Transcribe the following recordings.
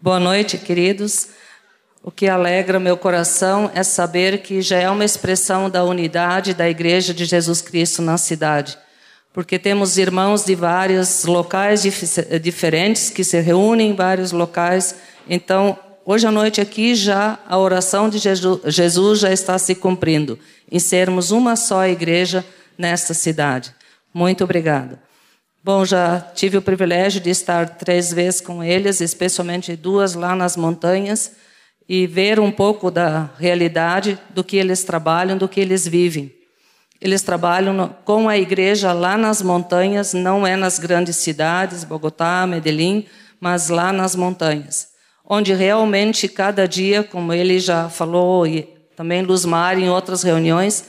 Boa noite, queridos. O que alegra meu coração é saber que já é uma expressão da unidade da Igreja de Jesus Cristo na cidade. Porque temos irmãos de vários locais dif diferentes que se reúnem em vários locais. Então, hoje à noite aqui já a oração de Jesus já está se cumprindo em sermos uma só igreja nesta cidade. Muito obrigada. Bom, já tive o privilégio de estar três vezes com eles, especialmente duas lá nas montanhas, e ver um pouco da realidade do que eles trabalham, do que eles vivem. Eles trabalham com a igreja lá nas montanhas, não é nas grandes cidades, Bogotá, Medellín, mas lá nas montanhas, onde realmente cada dia, como ele já falou e também Luzmar em outras reuniões,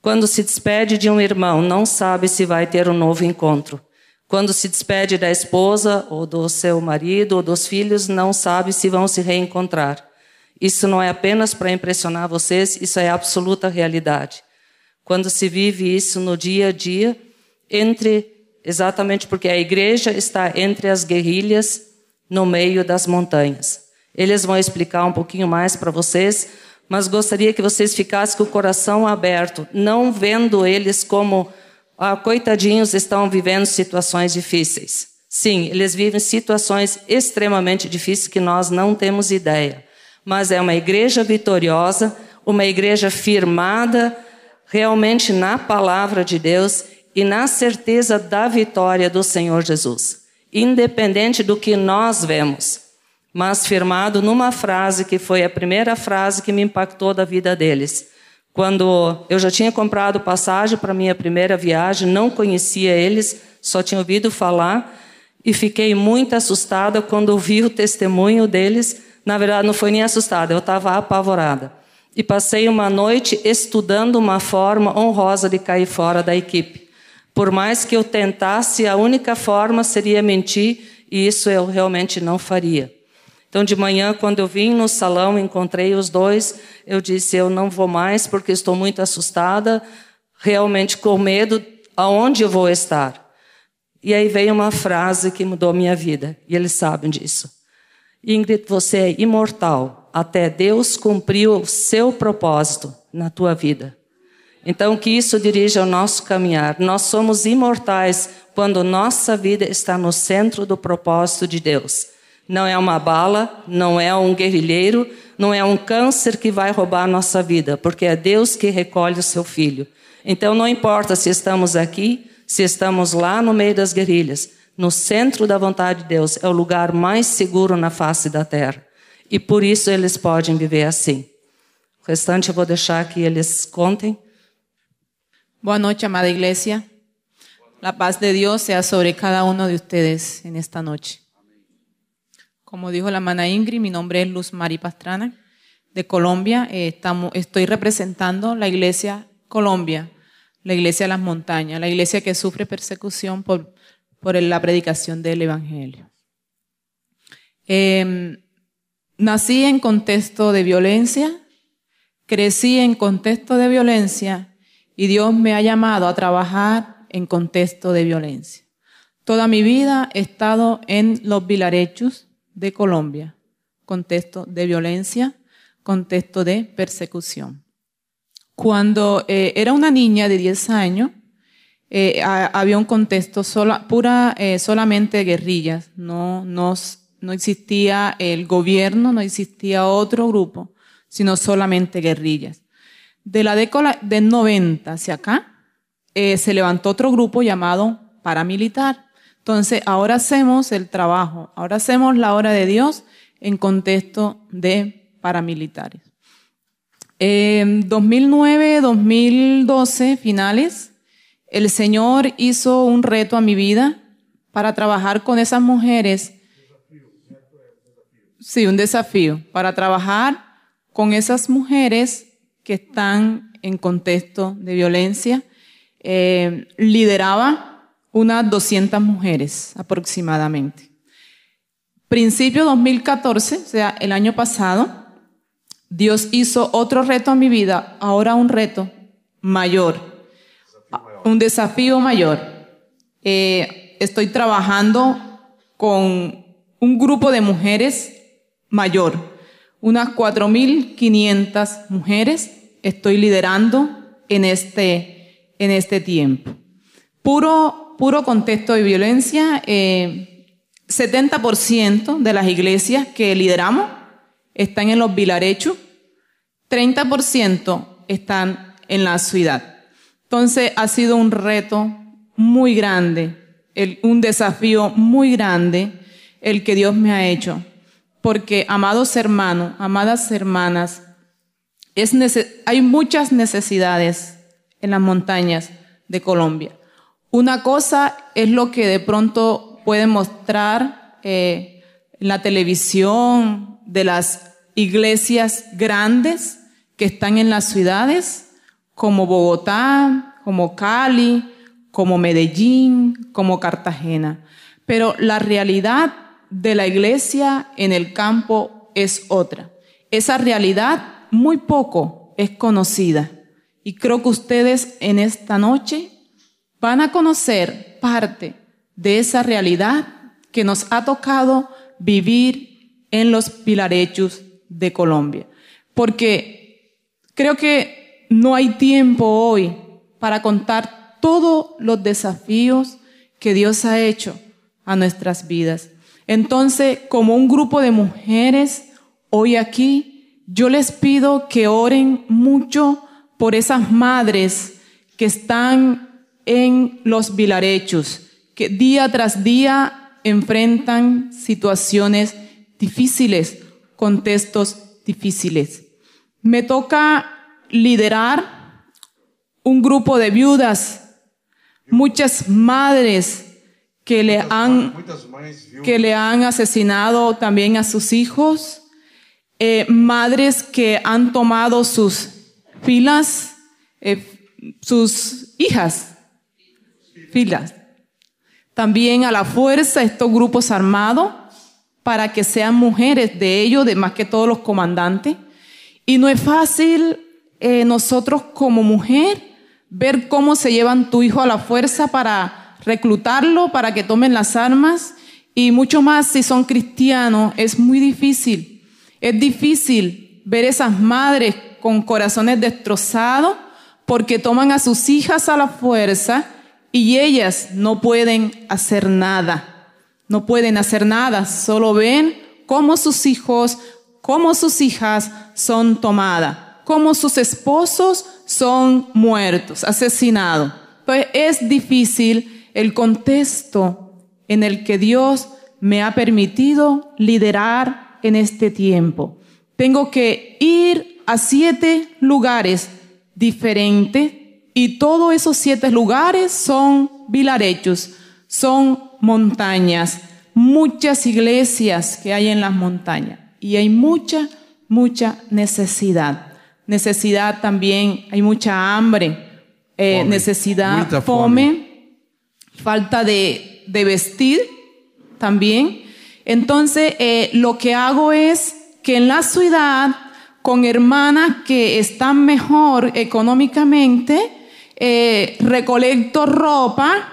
quando se despede de um irmão, não sabe se vai ter um novo encontro. Quando se despede da esposa, ou do seu marido, ou dos filhos, não sabe se vão se reencontrar. Isso não é apenas para impressionar vocês, isso é absoluta realidade. Quando se vive isso no dia a dia, entre exatamente porque a igreja está entre as guerrilhas, no meio das montanhas. Eles vão explicar um pouquinho mais para vocês, mas gostaria que vocês ficassem com o coração aberto, não vendo eles como ah, coitadinhos estão vivendo situações difíceis. Sim, eles vivem situações extremamente difíceis que nós não temos ideia. Mas é uma igreja vitoriosa, uma igreja firmada realmente na palavra de Deus e na certeza da vitória do Senhor Jesus, independente do que nós vemos, mas firmado numa frase que foi a primeira frase que me impactou da vida deles. Quando eu já tinha comprado passagem para minha primeira viagem, não conhecia eles, só tinha ouvido falar e fiquei muito assustada quando vi o testemunho deles. Na verdade, não foi nem assustada, eu estava apavorada. E passei uma noite estudando uma forma honrosa de cair fora da equipe. Por mais que eu tentasse, a única forma seria mentir, e isso eu realmente não faria. Então, de manhã, quando eu vim no salão, encontrei os dois, eu disse: Eu não vou mais porque estou muito assustada, realmente com medo, aonde eu vou estar? E aí veio uma frase que mudou minha vida, e eles sabem disso. Ingrid, você é imortal, até Deus cumpriu o seu propósito na tua vida. Então, que isso dirija o nosso caminhar. Nós somos imortais quando nossa vida está no centro do propósito de Deus. Não é uma bala, não é um guerrilheiro, não é um câncer que vai roubar a nossa vida, porque é Deus que recolhe o seu filho. Então não importa se estamos aqui, se estamos lá no meio das guerrilhas, no centro da vontade de Deus, é o lugar mais seguro na face da terra. E por isso eles podem viver assim. O restante eu vou deixar que eles contem. Boa noite, amada igreja. A paz de Deus seja sobre cada um de vocês nesta noite. Como dijo la hermana Ingrid, mi nombre es Luz Mari Pastrana, de Colombia. Eh, estamos, estoy representando la iglesia Colombia, la iglesia de las montañas, la iglesia que sufre persecución por, por la predicación del Evangelio. Em, nací en contexto de violencia, crecí en contexto de violencia y Dios me ha llamado a trabajar en contexto de violencia. Toda mi vida he estado en los vilarechos, de Colombia, contexto de violencia, contexto de persecución. Cuando eh, era una niña de 10 años, eh, había un contexto pura, eh, solamente guerrillas, no, no, no existía el gobierno, no existía otro grupo, sino solamente guerrillas. De la década del 90 hacia acá, se levantó otro grupo llamado paramilitar, entonces, ahora hacemos el trabajo, ahora hacemos la obra de Dios en contexto de paramilitares. En 2009, 2012, finales, el Señor hizo un reto a mi vida para trabajar con esas mujeres. Sí, un desafío, para trabajar con esas mujeres que están en contexto de violencia. Eh, lideraba unas 200 mujeres aproximadamente. Principio 2014, o sea, el año pasado, Dios hizo otro reto a mi vida, ahora un reto mayor, un desafío mayor. Eh, estoy trabajando con un grupo de mujeres mayor. Unas 4.500 mujeres estoy liderando en este, en este tiempo. Puro, puro contexto de violencia. Eh, 70% de las iglesias que lideramos están en los vilarechos, 30% están en la ciudad. Entonces ha sido un reto muy grande, un desafío muy grande el que Dios me ha hecho. Porque, amados hermanos, amadas hermanas, hay muchas necesidades en las montañas de Colombia. Una cosa es lo que de pronto puede mostrar eh, en la televisión de las iglesias grandes que están en las ciudades, como Bogotá, como Cali, como Medellín, como Cartagena. Pero la realidad de la iglesia en el campo es otra. Esa realidad muy poco es conocida. Y creo que ustedes en esta noche van a conocer parte de esa realidad que nos ha tocado vivir en los pilarechos de Colombia. Porque creo que no hay tiempo hoy para contar todos los desafíos que Dios ha hecho a nuestras vidas. Entonces, como un grupo de mujeres, hoy aquí, yo les pido que oren mucho por esas madres que están en los vilarechos, que día tras día enfrentan situaciones difíciles, contextos difíciles. Me toca liderar un grupo de viudas, muchas madres que le han, que le han asesinado también a sus hijos, eh, madres que han tomado sus filas, eh, sus hijas, También a la fuerza estos grupos armados para que sean mujeres de ellos, de más que todos los comandantes. Y no es fácil eh, nosotros como mujer ver cómo se llevan tu hijo a la fuerza para reclutarlo para que tomen las armas y mucho más si son cristianos, es muy difícil. Es difícil ver esas madres con corazones destrozados porque toman a sus hijas a la fuerza y ellas no pueden hacer nada. No pueden hacer nada, solo ven cómo sus hijos, cómo sus hijas son tomadas, cómo sus esposos son muertos, asesinados. Pues es difícil el contexto en el que Dios me ha permitido liderar en este tiempo. Tengo que ir a siete lugares diferentes y todos esos siete lugares son vilarechos, son montañas, muchas iglesias que hay en las montañas y hay mucha, mucha necesidad. Necesidad también, hay mucha hambre, eh, necesidad, fome falta de, vestir también. Entonces, eh, lo que hago es que en la ciudad, con hermanas que están mejor económicamente, eh, recolecto ropa,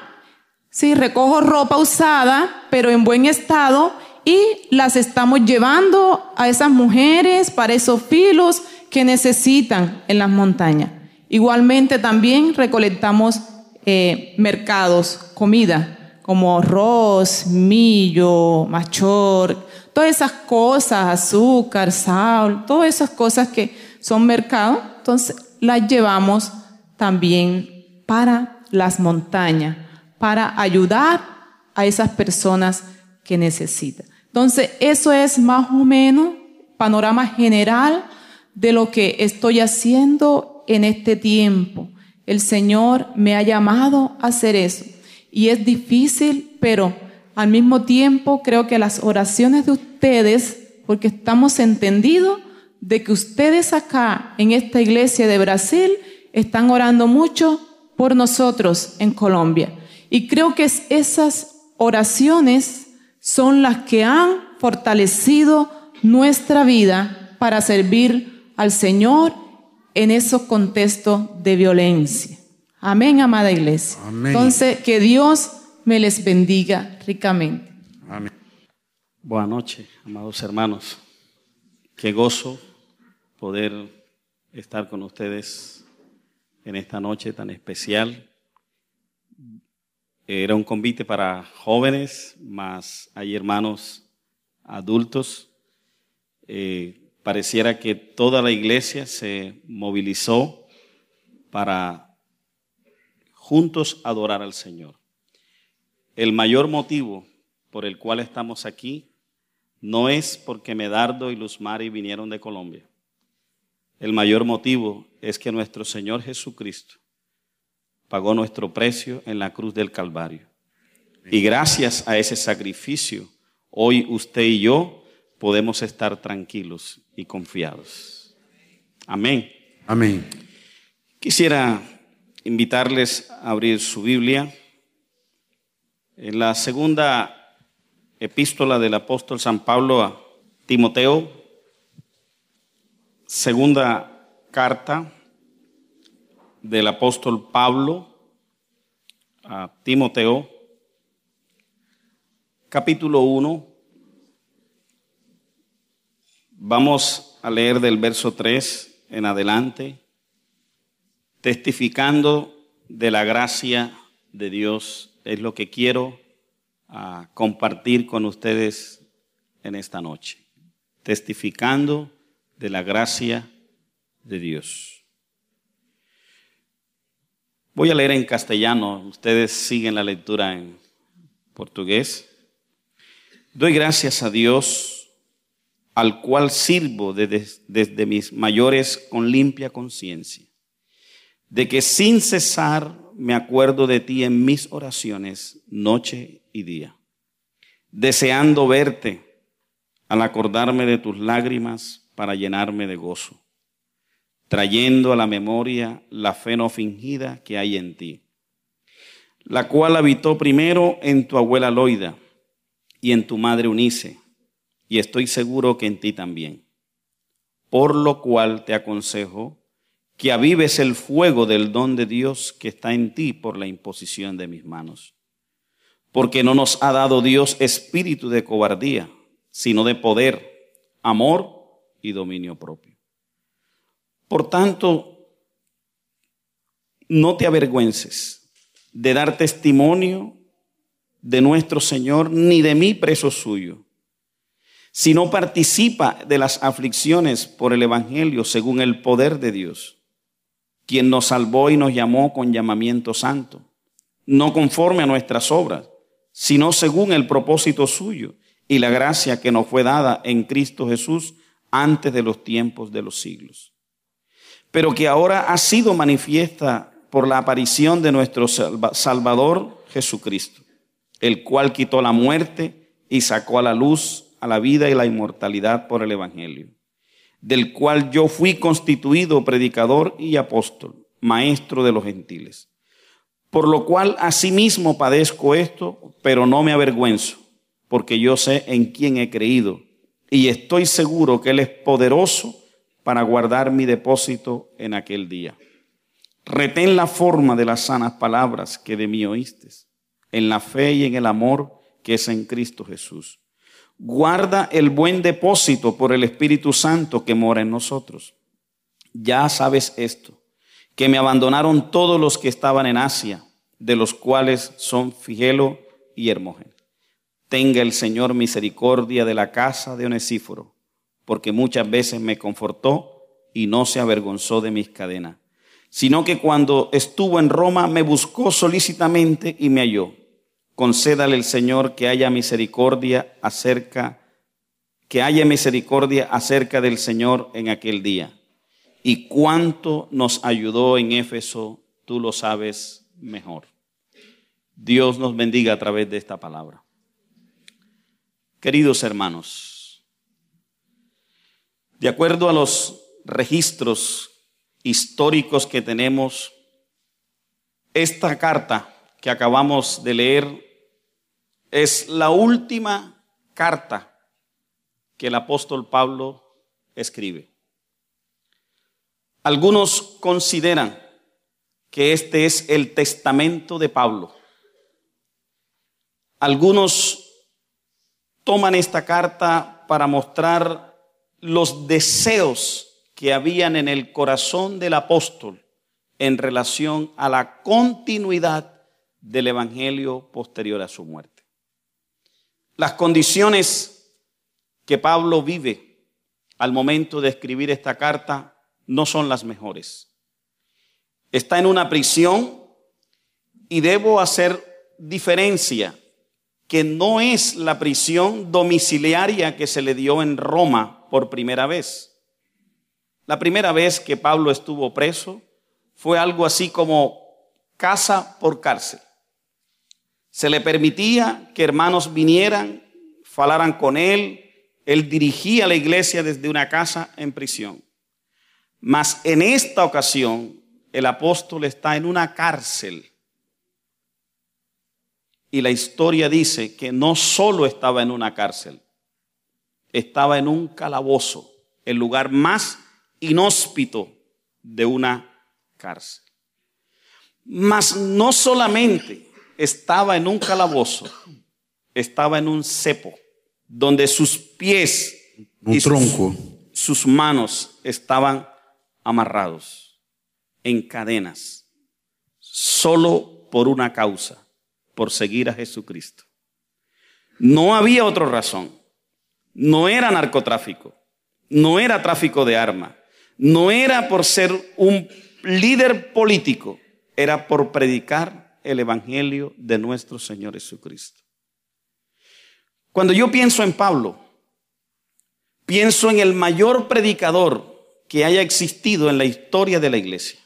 sí, recojo ropa usada, pero en buen estado, y las estamos llevando a esas mujeres para esos filos que necesitan en las montañas. Igualmente también recolectamos eh, mercados, comida, como arroz, millo, machor, todas esas cosas, azúcar, sal, todas esas cosas que son mercados, entonces las llevamos también para las montañas, para ayudar a esas personas que necesitan. Entonces, eso es más o menos panorama general de lo que estoy haciendo en este tiempo. El Señor me ha llamado a hacer eso. Y es difícil, pero al mismo tiempo creo que las oraciones de ustedes, porque estamos entendidos de que ustedes acá en esta iglesia de Brasil están orando mucho por nosotros en Colombia. Y creo que esas oraciones son las que han fortalecido nuestra vida para servir al Señor en esos contextos de violencia. Amén, amada iglesia. Entonces, que Dios me les bendiga ricamente. Amén. Buenas noches, amados hermanos. Qué gozo poder estar con ustedes en esta noche tan especial. Era un convite para jóvenes, más hay hermanos adultos. Eh, pareciera que toda la iglesia se movilizó para juntos adorar al Señor. El mayor motivo por el cual estamos aquí no es porque Medardo y Luz Mari vinieron de Colombia. El mayor motivo es que nuestro Señor Jesucristo pagó nuestro precio en la cruz del Calvario. Y gracias a ese sacrificio, hoy usted y yo podemos estar tranquilos y confiados. Amén. Amén. Quisiera invitarles a abrir su Biblia en la segunda epístola del apóstol San Pablo a Timoteo, segunda carta del apóstol Pablo a Timoteo, capítulo 1. Vamos a leer del verso 3 en adelante, testificando de la gracia de Dios es lo que quiero ah, compartir con ustedes en esta noche, testificando de la gracia de Dios. Voy a leer en castellano, ustedes siguen la lectura en portugués. Doy gracias a Dios, al cual sirvo desde, desde mis mayores con limpia conciencia, de que sin cesar me acuerdo de ti en mis oraciones noche y día, deseando verte al acordarme de tus lágrimas para llenarme de gozo, trayendo a la memoria la fe no fingida que hay en ti, la cual habitó primero en tu abuela Loida y en tu madre Unice, y estoy seguro que en ti también. Por lo cual te aconsejo que avives el fuego del don de Dios que está en ti por la imposición de mis manos. Porque no nos ha dado Dios espíritu de cobardía, sino de poder, amor y dominio propio. Por tanto, no te avergüences de dar testimonio de nuestro Señor, ni de mí preso suyo, sino participa de las aflicciones por el Evangelio según el poder de Dios quien nos salvó y nos llamó con llamamiento santo, no conforme a nuestras obras, sino según el propósito suyo y la gracia que nos fue dada en Cristo Jesús antes de los tiempos de los siglos. Pero que ahora ha sido manifiesta por la aparición de nuestro Salvador Jesucristo, el cual quitó la muerte y sacó a la luz a la vida y la inmortalidad por el Evangelio del cual yo fui constituido predicador y apóstol, maestro de los gentiles. Por lo cual asimismo padezco esto, pero no me avergüenzo, porque yo sé en quién he creído y estoy seguro que Él es poderoso para guardar mi depósito en aquel día. Retén la forma de las sanas palabras que de mí oíste, en la fe y en el amor que es en Cristo Jesús guarda el buen depósito por el Espíritu Santo que mora en nosotros. Ya sabes esto, que me abandonaron todos los que estaban en Asia, de los cuales son Figelo y Hermógenes. Tenga el Señor misericordia de la casa de Onesíforo, porque muchas veces me confortó y no se avergonzó de mis cadenas, sino que cuando estuvo en Roma me buscó solícitamente y me halló concédale el Señor que haya misericordia acerca que haya misericordia acerca del Señor en aquel día. Y cuánto nos ayudó en Éfeso, tú lo sabes mejor. Dios nos bendiga a través de esta palabra. Queridos hermanos, de acuerdo a los registros históricos que tenemos, esta carta que acabamos de leer es la última carta que el apóstol Pablo escribe. Algunos consideran que este es el testamento de Pablo. Algunos toman esta carta para mostrar los deseos que habían en el corazón del apóstol en relación a la continuidad del Evangelio posterior a su muerte. Las condiciones que Pablo vive al momento de escribir esta carta no son las mejores. Está en una prisión y debo hacer diferencia que no es la prisión domiciliaria que se le dio en Roma por primera vez. La primera vez que Pablo estuvo preso fue algo así como casa por cárcel. Se le permitía que hermanos vinieran, falaran con él, él dirigía la iglesia desde una casa en prisión. Mas en esta ocasión el apóstol está en una cárcel y la historia dice que no solo estaba en una cárcel, estaba en un calabozo, el lugar más inhóspito de una cárcel. Mas no solamente estaba en un calabozo, estaba en un cepo, donde sus pies un y sus- tronco. sus manos estaban amarrados en cadenas, solo por una causa, por seguir a Jesucristo. No había otra razón. No era narcotráfico, no era tráfico de armas, no era por ser un líder político, era por predicar el Evangelio de nuestro Señor Jesucristo. Cuando yo pienso en Pablo, pienso en el mayor predicador que haya existido en la historia de la iglesia.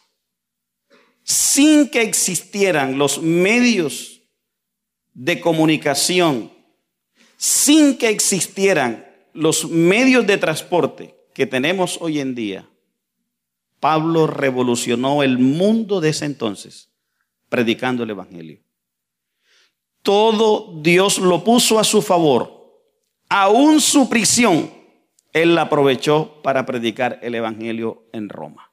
Sin que existieran los medios de comunicación, sin que existieran los medios de transporte que tenemos hoy en día, Pablo revolucionó el mundo de ese entonces predicando el Evangelio. Todo Dios lo puso a su favor. Aún su prisión, él la aprovechó para predicar el Evangelio en Roma.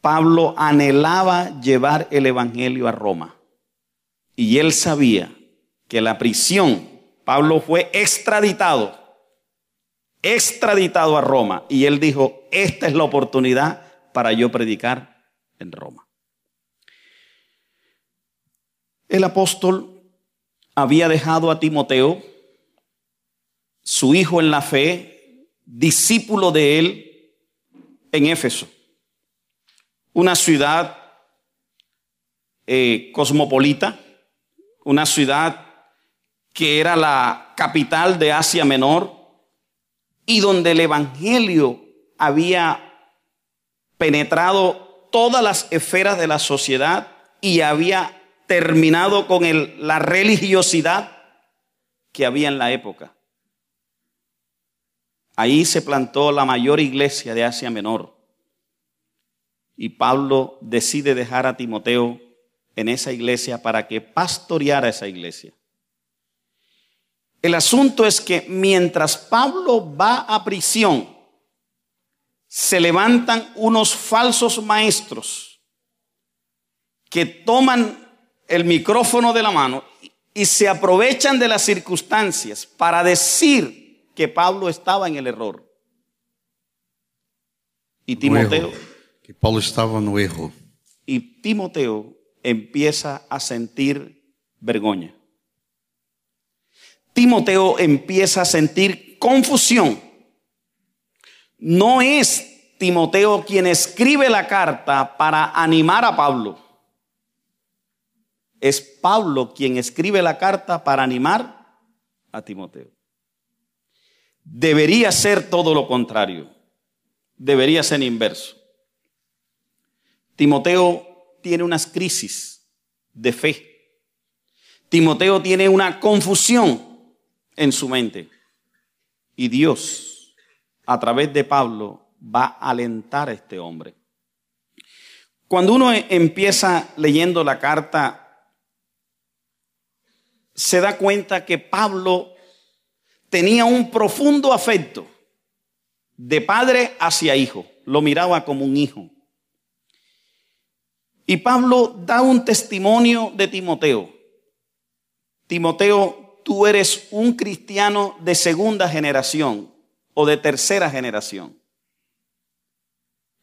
Pablo anhelaba llevar el Evangelio a Roma. Y él sabía que la prisión, Pablo fue extraditado, extraditado a Roma. Y él dijo, esta es la oportunidad para yo predicar en Roma. El apóstol había dejado a Timoteo, su hijo en la fe, discípulo de él, en Éfeso, una ciudad eh, cosmopolita, una ciudad que era la capital de Asia Menor y donde el Evangelio había penetrado todas las esferas de la sociedad y había terminado con la religiosidad que había en la época. Ahí se plantó la mayor iglesia de Asia Menor. Y Pablo decide dejar a Timoteo en esa iglesia para que pastoreara esa iglesia. El asunto es que mientras Pablo va a prisión, se levantan unos falsos maestros que toman el micrófono de la mano y se aprovechan de las circunstancias para decir que Pablo estaba en el error. Y no Timoteo, erro, que Paulo estava no erro. y Timoteo empieza a sentir vergüenza. Timoteo empieza a sentir confusión. No es Timoteo quien escribe la carta para animar a Pablo. Es Pablo quien escribe la carta para animar a Timoteo. Debería ser todo lo contrario. Debería ser inverso. Timoteo tiene unas crisis de fe. Timoteo tiene una confusión en su mente. Y Dios, a través de Pablo, va a alentar a este hombre. Cuando uno e- empieza leyendo la carta, se da cuenta que Pablo tenía un profundo afecto de padre hacia hijo. Lo miraba como un hijo. Y Pablo da un testimonio de Timoteo. Timoteo, tú eres un cristiano de segunda generación. o de tercera generación.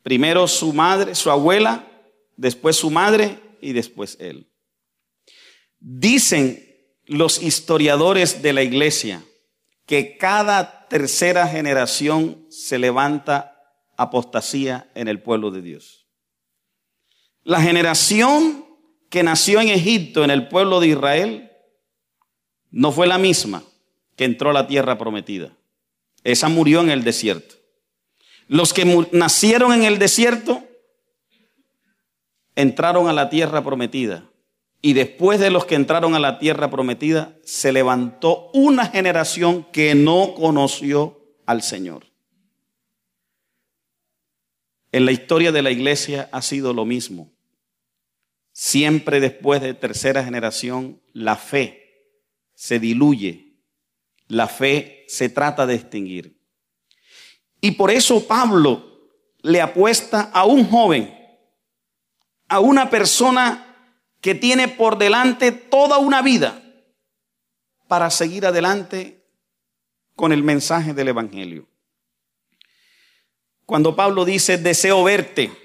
Primero su madre, su abuela, después su madre y después él. Dicen los historiadores de la iglesia que cada tercera generación se levanta apostasía en el pueblo de Dios. La generación que nació en Egipto, en el pueblo de Israel, no fue la misma que entró a la tierra prometida. Esa murió en el desierto. Los que nacieron en el desierto entraron a la tierra prometida. Y después de los que entraron a la tierra prometida, se levantó una generación que no conoció al Señor. En la historia de la iglesia ha sido lo mismo. Siempre después de tercera generación, la fe se diluye, la fe se trata de extinguir. Y por eso Pablo le apuesta a un joven, a una persona que tiene por delante toda una vida para seguir adelante con el mensaje del Evangelio. Cuando Pablo dice, deseo verte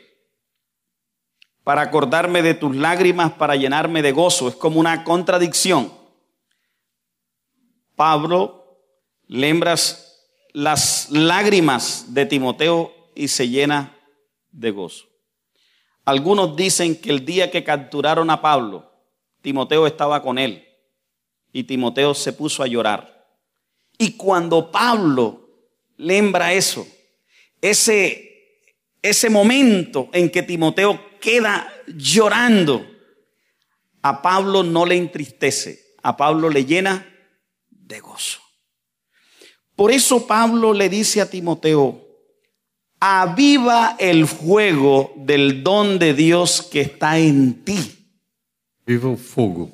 para acordarme de tus lágrimas, para llenarme de gozo, es como una contradicción. Pablo lembras las lágrimas de Timoteo y se llena de gozo. Algunos dicen que el día que capturaron a Pablo, Timoteo estaba con él y Timoteo se puso a llorar. Y cuando Pablo lembra eso, ese, ese momento en que Timoteo queda llorando, a Pablo no le entristece, a Pablo le llena de gozo. Por eso Pablo le dice a Timoteo, aviva el fuego del don de Dios que está en ti. Viva el fuego.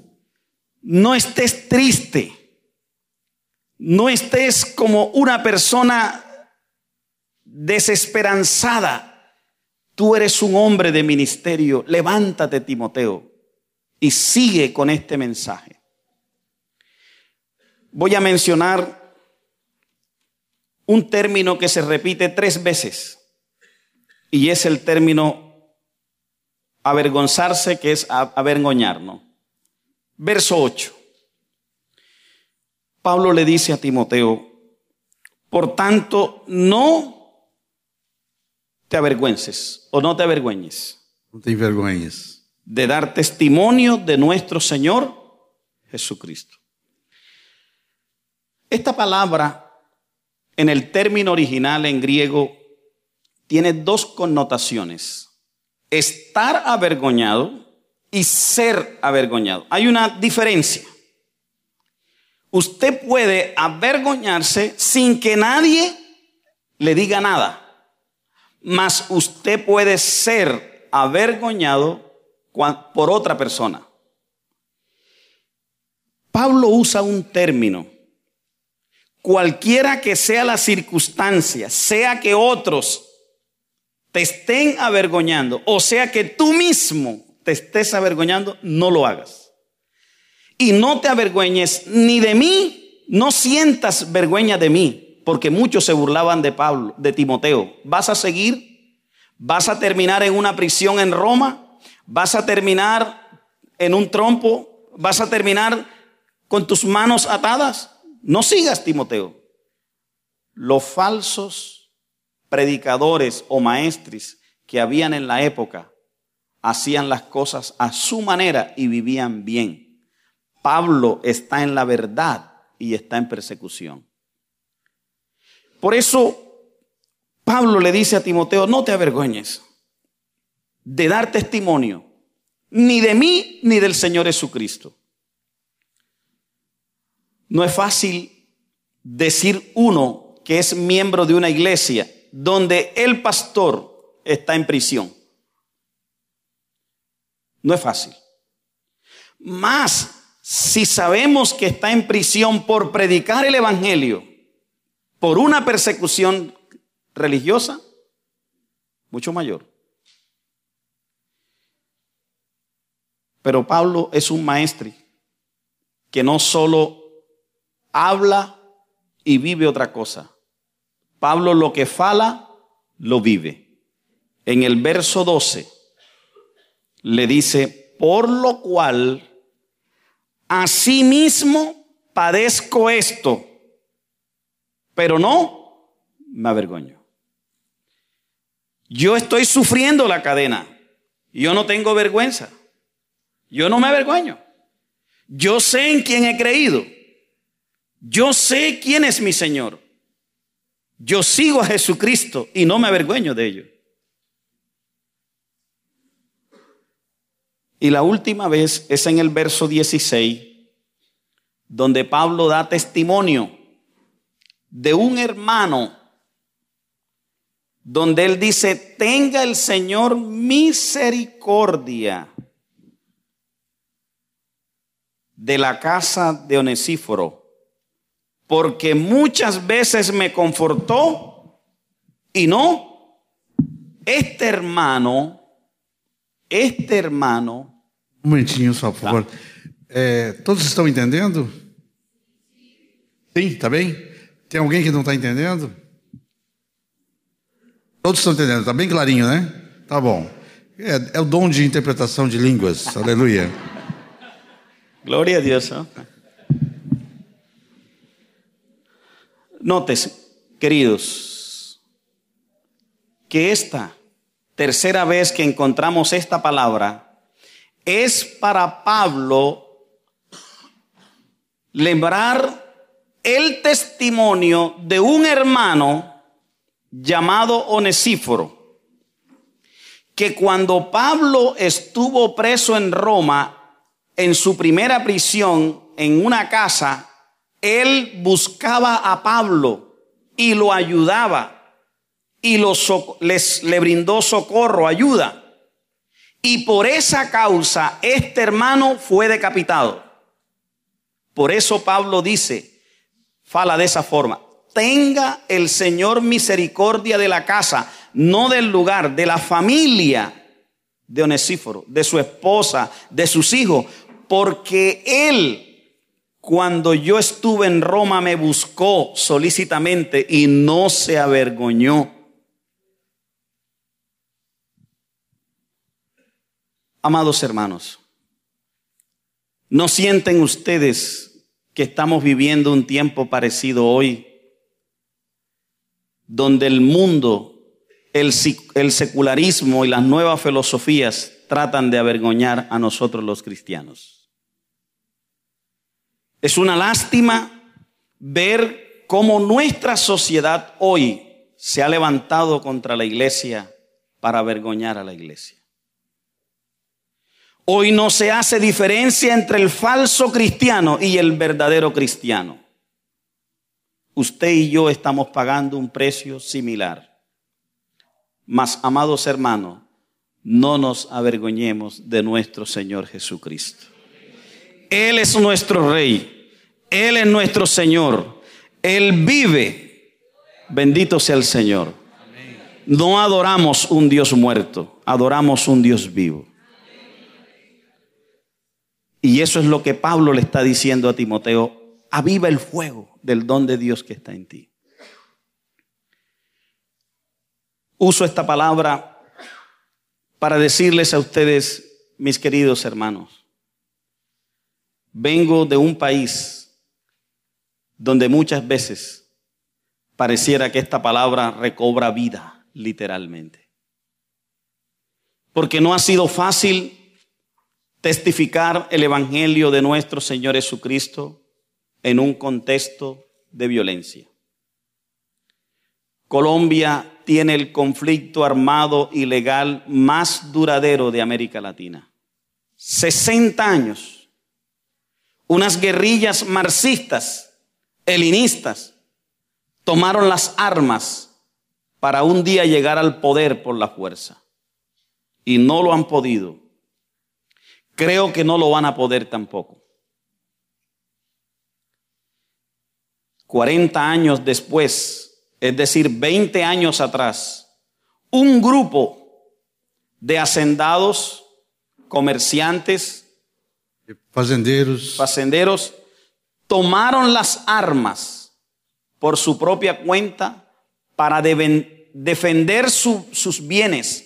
No estés triste. No estés como una persona desesperanzada. Tú eres un hombre de ministerio. Levántate, Timoteo, y sigue con este mensaje. Voy a mencionar un término que se repite tres veces y es el término avergonzarse, que es avergoñar, ¿no? Verso 8. Pablo le dice a Timoteo, por tanto, no te avergüences o no te avergüeñes. No te avergüences. De dar testimonio de nuestro Señor Jesucristo. Esta palabra en el término original en griego tiene dos connotaciones. Estar avergoñado y ser avergoñado. Hay una diferencia. Usted puede avergoñarse sin que nadie le diga nada. Mas usted puede ser avergoñado por otra persona. Pablo usa un término cualquiera que sea la circunstancia, sea que otros te estén avergoñando, o sea que tú mismo te estés avergoñando, no lo hagas. Y no te avergüeñes ni de mí, no sientas vergüenza de mí, porque muchos se burlaban de Pablo, de Timoteo. ¿Vas a seguir? ¿Vas a terminar en una prisión en Roma? ¿Vas a terminar en un trompo? ¿Vas a terminar con tus manos atadas? No sigas, Timoteo. Los falsos predicadores o maestros que habían en la época hacían las cosas a su manera y vivían bien. Pablo está en la verdad y está en persecución. Por eso Pablo le dice a Timoteo, no te avergüeñes de dar testimonio, ni de mí ni del Señor Jesucristo. No es fácil decir uno que es miembro de una iglesia donde el pastor está en prisión. No es fácil. Más si sabemos que está en prisión por predicar el Evangelio, por una persecución religiosa, mucho mayor. Pero Pablo es un maestro que no solo habla y vive otra cosa. Pablo lo que fala, lo vive. En el verso 12 le dice, por lo cual, asimismo padezco esto, pero no me avergoño. Yo estoy sufriendo la cadena. Yo no tengo vergüenza. Yo no me avergüeño. Yo sé en quién he creído. Yo sé quién es mi Señor. Yo sigo a Jesucristo y no me avergüeño de ello. Y la última vez es en el verso 16, donde Pablo da testimonio de un hermano, donde él dice, tenga el Señor misericordia de la casa de Onesíforo, porque muchas veces me confortó y no, este hermano, este hermano... Um momentinho só, por favor. É, todos estão entendendo? Sim, tá bem? Tem alguém que não está entendendo? Todos estão entendendo, tá bem clarinho, né? Tá bom. É, é o dom de interpretação de línguas, aleluia. Gloria a Dios. ¿no? Notes, queridos, que esta tercera vez que encontramos esta palabra es para Pablo lembrar el testimonio de un hermano llamado Onesíforo, que cuando Pablo estuvo preso en Roma, en su primera prisión, en una casa, él buscaba a Pablo y lo ayudaba y les, le brindó socorro, ayuda. Y por esa causa este hermano fue decapitado. Por eso Pablo dice, fala de esa forma, tenga el Señor misericordia de la casa, no del lugar, de la familia de Onesíforo, de su esposa, de sus hijos, porque él cuando yo estuve en Roma me buscó solícitamente y no se avergoñó. Amados hermanos, ¿no sienten ustedes que estamos viviendo un tiempo parecido hoy, donde el mundo, el, el secularismo y las nuevas filosofías tratan de avergoñar a nosotros los cristianos? Es una lástima ver cómo nuestra sociedad hoy se ha levantado contra la iglesia para avergoñar a la iglesia. Hoy no se hace diferencia entre el falso cristiano y el verdadero cristiano. Usted y yo estamos pagando un precio similar. Mas, amados hermanos, no nos avergoñemos de nuestro Señor Jesucristo. Él es nuestro Rey. Él es nuestro Señor. Él vive. Bendito sea el Señor. No adoramos un Dios muerto, adoramos un Dios vivo. Y eso es lo que Pablo le está diciendo a Timoteo. Aviva el fuego del don de Dios que está en ti. Uso esta palabra para decirles a ustedes, mis queridos hermanos, vengo de un país donde muchas veces pareciera que esta palabra recobra vida, literalmente. Porque no ha sido fácil testificar el Evangelio de nuestro Señor Jesucristo en un contexto de violencia. Colombia tiene el conflicto armado ilegal más duradero de América Latina. 60 años. Unas guerrillas marxistas, helenistas, tomaron las armas para un día llegar al poder por la fuerza. Y no lo han podido. Creo que no lo van a poder tampoco. 40 años después, es decir, 20 años atrás, un grupo de hacendados, comerciantes, Fazendeiros, facenderos, tomaron las armas por su propia cuenta para defender su- sus bienes,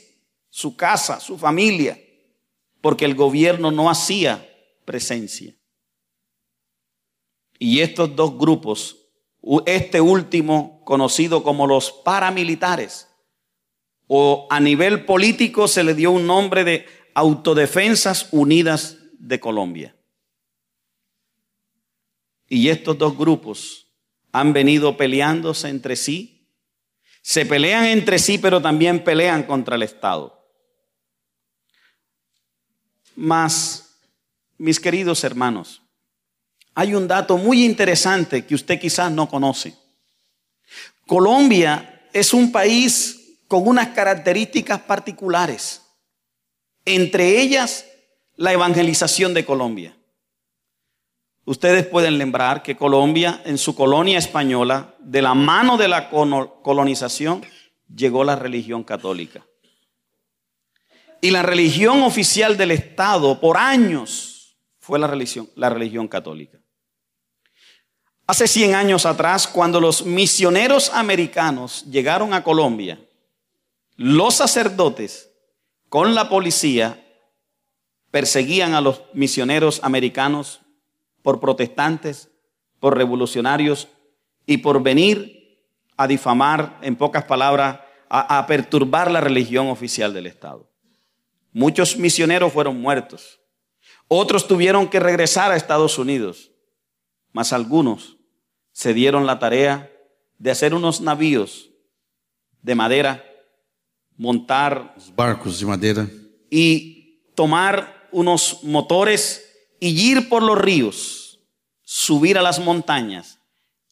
su casa, su familia, porque el gobierno no hacía presencia. Y estos dos grupos, este último conocido como los paramilitares, o a nivel político se le dio un nombre de Autodefensas Unidas de Colombia. Y estos dos grupos han venido peleándose entre sí. Se pelean entre sí, pero también pelean contra el Estado. Mas, mis queridos hermanos, hay un dato muy interesante que usted quizás no conoce. Colombia es un país con unas características particulares, entre ellas la evangelización de Colombia. Ustedes pueden lembrar que Colombia, en su colonia española, de la mano de la colonización, llegó la religión católica. Y la religión oficial del Estado por años fue la religión, la religión católica. Hace 100 años atrás, cuando los misioneros americanos llegaron a Colombia, los sacerdotes con la policía perseguían a los misioneros americanos por protestantes, por revolucionarios y por venir a difamar, en pocas palabras, a, a perturbar la religión oficial del Estado. Muchos misioneros fueron muertos. Otros tuvieron que regresar a Estados Unidos, mas algunos se dieron la tarea de hacer unos navíos de madera, montar Os barcos de madeira. y tomar unos motores y ir por los ríos, subir a las montañas.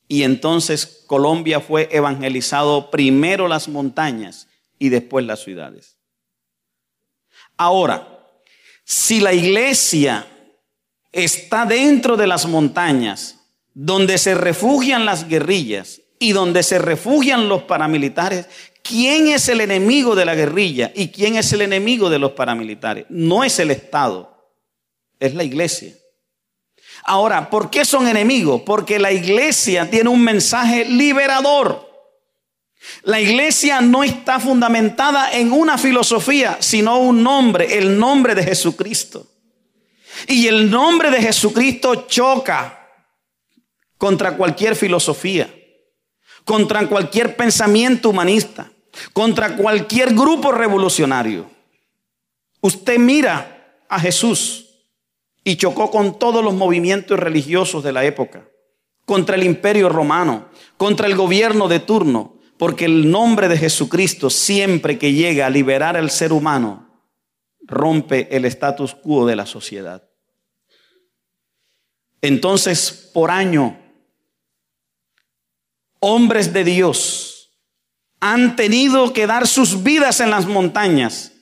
Y entonces Colombia fue evangelizado primero las montañas y después las ciudades. Ahora, si la iglesia está dentro de las montañas, donde se refugian las guerrillas y donde se refugian los paramilitares, ¿quién es el enemigo de la guerrilla y quién es el enemigo de los paramilitares? No es el Estado, es la iglesia. Ahora, ¿por qué son enemigos? Porque la iglesia tiene un mensaje liberador. La iglesia no está fundamentada en una filosofía, sino un nombre, el nombre de Jesucristo. Y el nombre de Jesucristo choca contra cualquier filosofía, contra cualquier pensamiento humanista, contra cualquier grupo revolucionario. Usted mira a Jesús y chocó con todos los movimientos religiosos de la época, contra el imperio romano, contra el gobierno de turno, porque el nombre de Jesucristo siempre que llega a liberar al ser humano, rompe el status quo de la sociedad. Entonces, por año, hombres de Dios han tenido que dar sus vidas en las montañas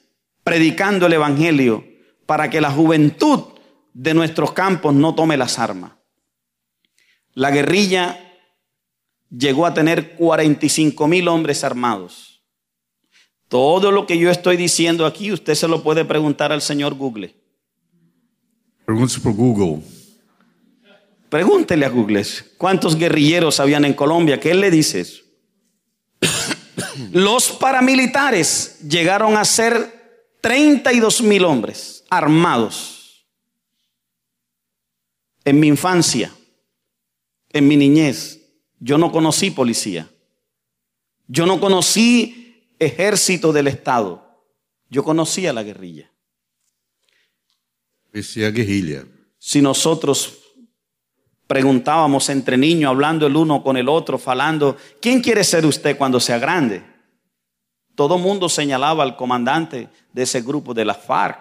predicando el Evangelio para que la juventud de nuestros campos no tome las armas. La guerrilla llegó a tener 45 mil hombres armados. Todo lo que yo estoy diciendo aquí, usted se lo puede preguntar al señor Google. Para o Google. Pregúntele a Google cuántos guerrilleros habían en Colombia, que él le dice eso. Los paramilitares llegaron a ser 32 mil hombres armados. En mi infancia, en mi niñez, yo no conocí policía. Yo no conocí ejército del Estado. Yo conocía la guerrilla. Esse é a guerrilha. Si nosotros preguntábamos entre niños, hablando el uno con el otro, falando, ¿quién quiere ser usted cuando sea grande? Todo mundo señalaba al comandante de ese grupo de la FARC,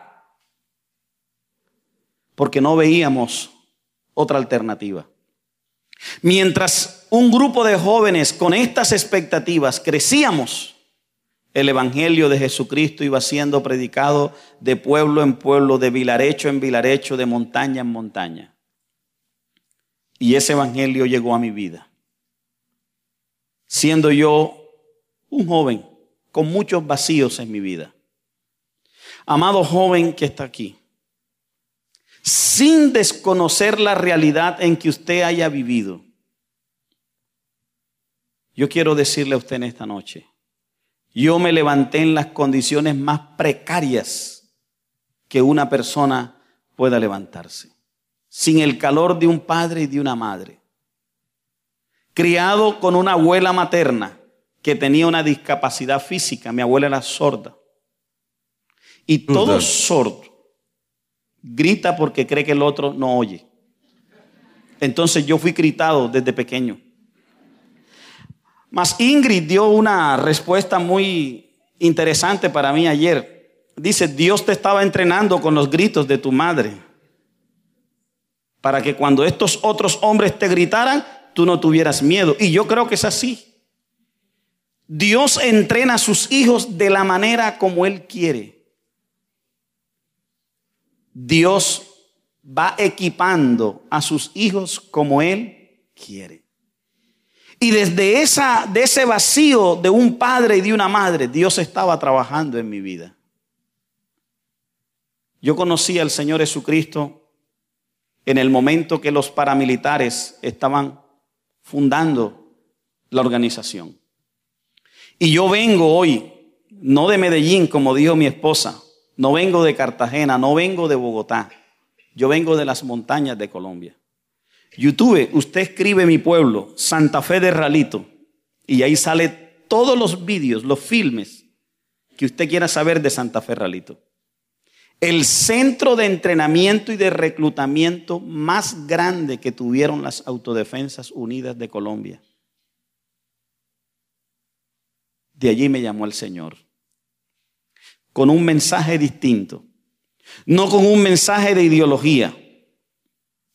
porque no veíamos otra alternativa. Mientras un grupo de jóvenes con estas expectativas crecíamos, el Evangelio de Jesucristo iba siendo predicado de pueblo en pueblo, de vilarecho en vilarecho, de montaña en montaña. Y ese Evangelio llegó a mi vida. Siendo yo un joven con muchos vacíos en mi vida. Amado joven que está aquí, sin desconocer la realidad en que usted haya vivido, Yo quiero decirle a usted en esta noche, yo me levanté en las condiciones más precarias que una persona pueda levantarse, sin el calor de un padre y de una madre, criado con una abuela materna que tenía una discapacidad física, mi abuela era sorda, y todo sordo grita porque cree que el otro no oye. Entonces yo fui gritado desde pequeño. Mas Ingrid dio una respuesta muy interesante para mí ayer. Dice, Dios te estaba entrenando con los gritos de tu madre. Para que cuando estos otros hombres te gritaran, tú no tuvieras miedo. Y yo creo que es así. Dios entrena a sus hijos de la manera como Él quiere. Dios va equipando a sus hijos como Él quiere. Y desde esa, de ese vacío de un padre y de una madre, Dios estaba trabajando en mi vida. Yo conocí al Señor Jesucristo en el momento que los paramilitares estaban fundando la organización. Y yo vengo hoy, no de Medellín, como dijo mi esposa, no vengo de Cartagena, no vengo de Bogotá, yo vengo de las montañas de Colombia. YouTube, usted escribe mi pueblo, Santa Fe de Ralito, y ahí sale todos los vídeos, los filmes que usted quiera saber de Santa Fe Ralito. El centro de entrenamiento y de reclutamiento más grande que tuvieron las Autodefensas Unidas de Colombia. De allí me llamó el Señor. Con un mensaje distinto. No con un mensaje de ideología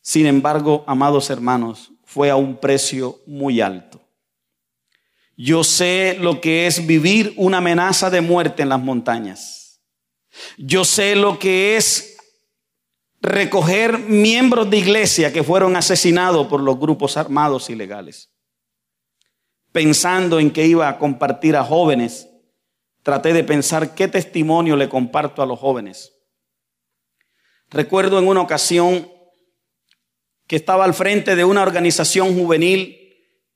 sin embargo, amados hermanos, fue a un precio muy alto. Yo sé lo que es vivir una amenaza de muerte en las montañas. Yo sé lo que es recoger miembros de iglesia que fueron asesinados por los grupos armados ilegales. Pensando en que iba a compartir a jóvenes, traté de pensar qué testimonio le comparto a los jóvenes. Recuerdo en una ocasión que estaba al frente de una organización juvenil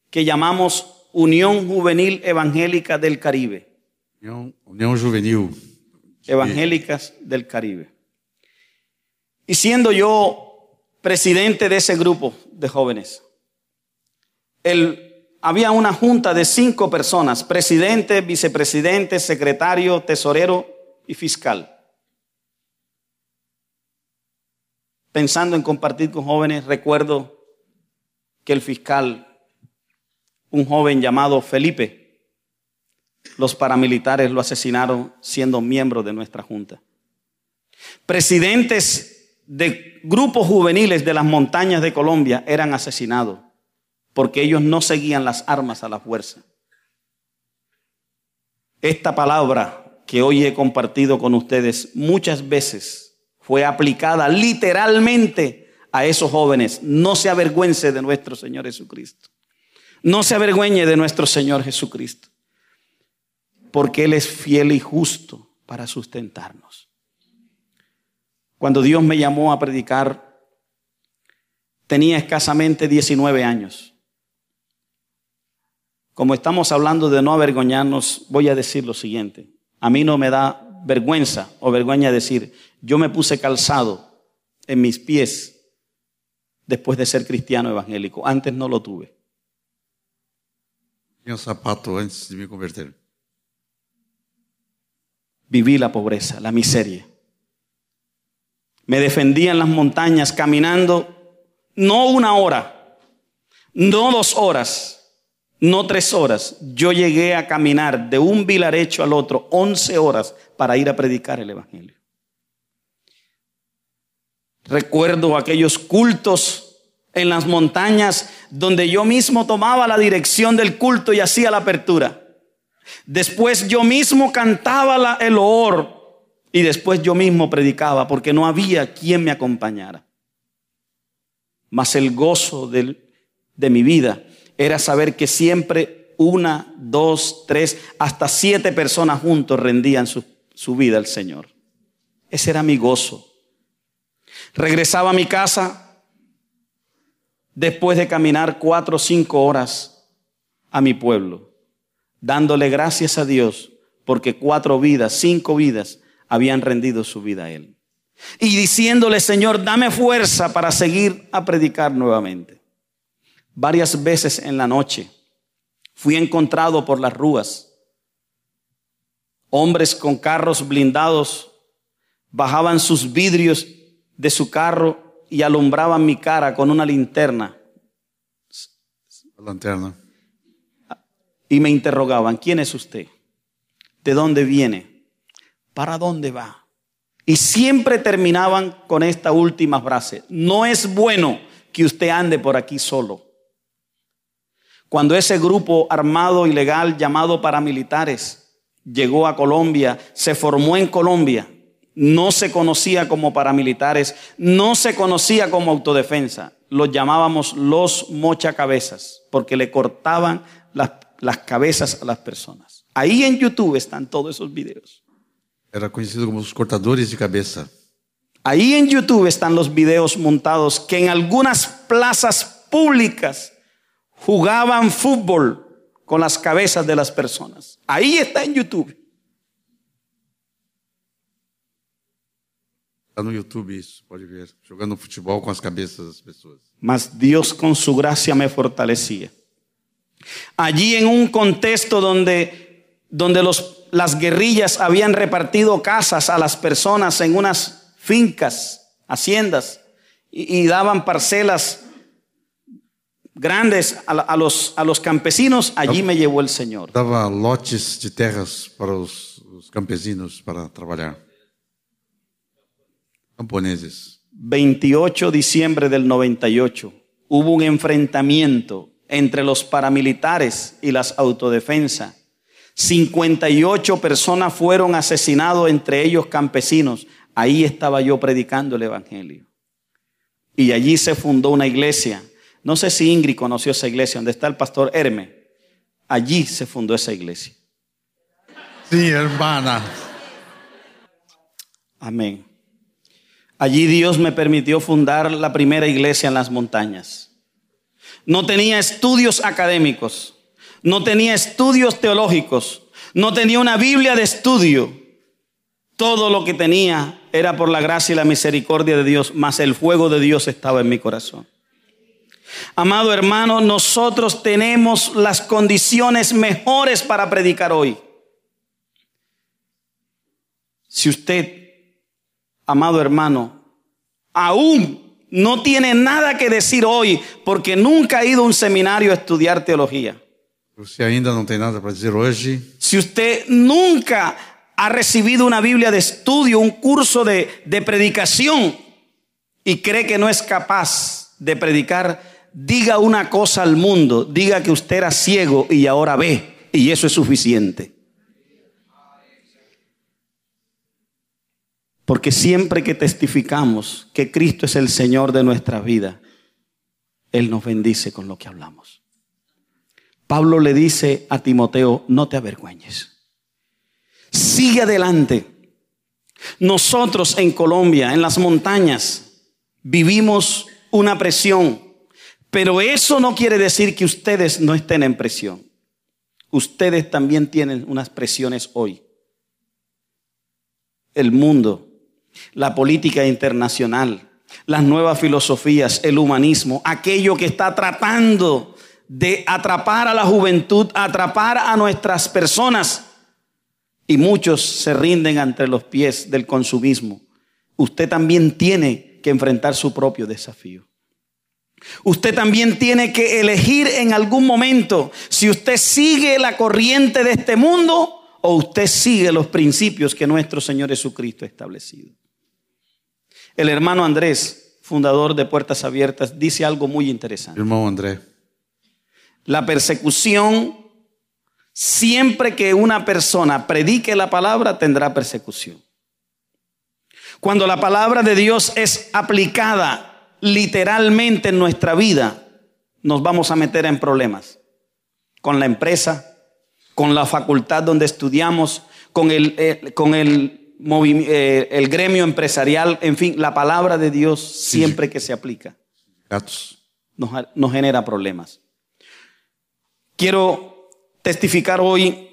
que llamamos Unión Juvenil Evangélica del Caribe. Unión, Juvenil. Evangélicas del Caribe. Y siendo yo presidente de ese grupo de jóvenes, había una junta de cinco personas, presidente, vicepresidente, secretario, tesorero y fiscal. Pensando en compartir con jóvenes, recuerdo que el fiscal, un joven llamado Felipe, los paramilitares lo asesinaron siendo miembro de nuestra junta. Presidentes de grupos juveniles de las montañas de Colombia eran asesinados porque ellos no seguían las armas a la fuerza. Esta palabra que hoy he compartido con ustedes muchas veces fue aplicada literalmente a esos jóvenes. No se avergüence de nuestro Señor Jesucristo. No se avergüeñe de nuestro Señor Jesucristo. Porque Él es fiel y justo para sustentarnos. Cuando Dios me llamó a predicar, tenía escasamente 19 años. Como estamos hablando de no avergoñarnos, voy a decir lo siguiente. A mí no me da vergüenza o vergüenza decir, yo me puse calzado en mis pies después de ser cristiano evangélico. Antes no lo tuve. Tenía zapato antes de me convertir. Viví la pobreza, la miseria. Me defendía en las montañas caminando no una hora, no dos horas, no tres horas. Yo llegué a caminar de un vilarecho al otro once horas para ir a predicar el Evangelio. Recuerdo aquellos cultos en las montañas donde yo mismo tomaba la dirección del culto y hacía la apertura. Después yo mismo cantaba el oor y después yo mismo predicaba porque no había quien me acompañara. Mas el gozo de mi vida era saber que siempre una, dos, tres, hasta siete personas juntos rendían su, su vida al Señor. Ese era mi gozo. Regresaba a mi casa después de caminar cuatro o cinco horas a mi pueblo, dándole gracias a Dios porque cuatro vidas, cinco vidas habían rendido su vida a Él. Y diciéndole, Señor, dame fuerza para seguir a predicar nuevamente. Varias veces en la noche fui encontrado por las rúas. Hombres con carros blindados bajaban sus vidrios de su carro y alumbraban mi cara con una linterna. Lanterna. Y me interrogaban, ¿quién es usted? ¿De dónde viene? ¿Para dónde va? Y siempre terminaban con esta última frase, no es bueno que usted ande por aquí solo. Cuando ese grupo armado ilegal llamado paramilitares llegó a Colombia, se formó en Colombia, no se conocía como paramilitares, no se conocía como autodefensa, los llamábamos los mochacabezas, porque le cortaban las, las cabezas a las personas. Ahí en YouTube están todos esos videos. Era conhecido como os cortadores de cabeça. Ahí en YouTube están los videos montados que en algunas plazas públicas jugaban fútbol con las cabezas de las personas. Ahí está en YouTube. Está no YouTube isso, pode ver. Jogando futebol com as cabeças das pessoas. Mas Dios con su gracia me fortalecía. Allí en un contexto donde, donde los, las guerrillas habían repartido casas a las personas en unas fincas, haciendas, y, y daban parcelas grandes a, los, a los campesinos, allí me llevó el Señor. Dava lotes de terras para os, os campesinos para trabalhar. Camponeses. 28 de diciembre del 98 hubo un enfrentamiento entre los paramilitares y las autodefensas. 58 personas fueron asesinados, entre ellos campesinos. Ahí estaba yo predicando el Evangelio. Y allí se fundó una iglesia. No sé si Ingrid conoció esa iglesia, donde está el pastor Herme. Allí se fundó esa iglesia. Sim, hermana. Amén. Allí Dios me permitió fundar la primera iglesia en las montañas. No tenía estudios académicos, no tenía estudios teológicos, no tenía una Biblia de estudio. Todo lo que tenía era por la gracia y la misericordia de Dios, mas el fuego de Dios estaba en mi corazón. Amado hermano, nosotros tenemos las condiciones mejores para predicar hoy. Si usted amado hermano, aún no tiene nada que decir hoy porque nunca ha ido a un seminario a estudiar teología. Você ainda não tem nada para dizer hoje? Si usted nunca ha recibido una Biblia de estudio, un curso de, de predicación y cree que no es capaz de predicar, diga una cosa al mundo, diga que usted era ciego y ahora ve y eso es suficiente. Porque siempre que testificamos que Cristo es el Señor de nuestra vida, Él nos bendice con lo que hablamos. Pablo le dice a Timoteo, no te avergüeñes. Sigue adelante. Nosotros en Colombia, en las montañas, vivimos una presión, pero eso no quiere decir que ustedes no estén en presión. Ustedes también tienen unas presiones hoy. El mundo, la política internacional, las nuevas filosofías, el humanismo, aquello que está tratando de atrapar a la juventud, atrapar a nuestras personas. Y muchos se rinden ante los pies del consumismo. Usted también tiene que enfrentar su propio desafío. Usted también tiene que elegir en algún momento si usted sigue la corriente de este mundo o usted sigue los principios que nuestro Señor Jesucristo ha establecido. El hermano Andrés, fundador de Puertas Abiertas, dice algo muy interesante. Irmão André, La persecución, siempre que una persona predique la palabra, tendrá persecución. Cuando la palabra de Dios es aplicada literalmente en nuestra vida, nos vamos a meter en problemas. Con la empresa, con la facultad donde estudiamos, con el, eh, con el, eh, el gremio empresarial, en fin, la palabra de Dios siempre que se aplica gatos. nos, nos genera problemas. quiero testificar hoy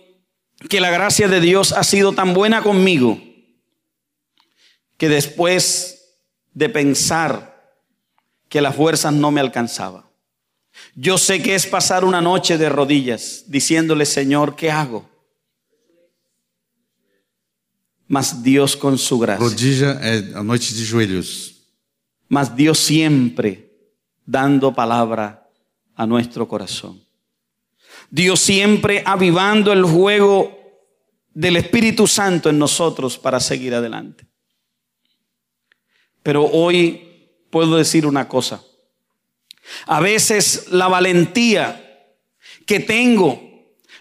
que la gracia de Dios ha sido tan buena conmigo que después de pensar que las fuerzas no me alcanzaban, yo sé que es pasar una noche de rodillas diciéndole, Señor, ¿qué hago? Mas Dios con su gracia. Rodilha é a noite de joelhos. Mas Dios siempre dando palabra a nuestro corazón. Dios siempre avivando el juego del Espíritu Santo en nosotros para seguir adelante. Pero hoy puedo decir una cosa. A veces la valentía que tengo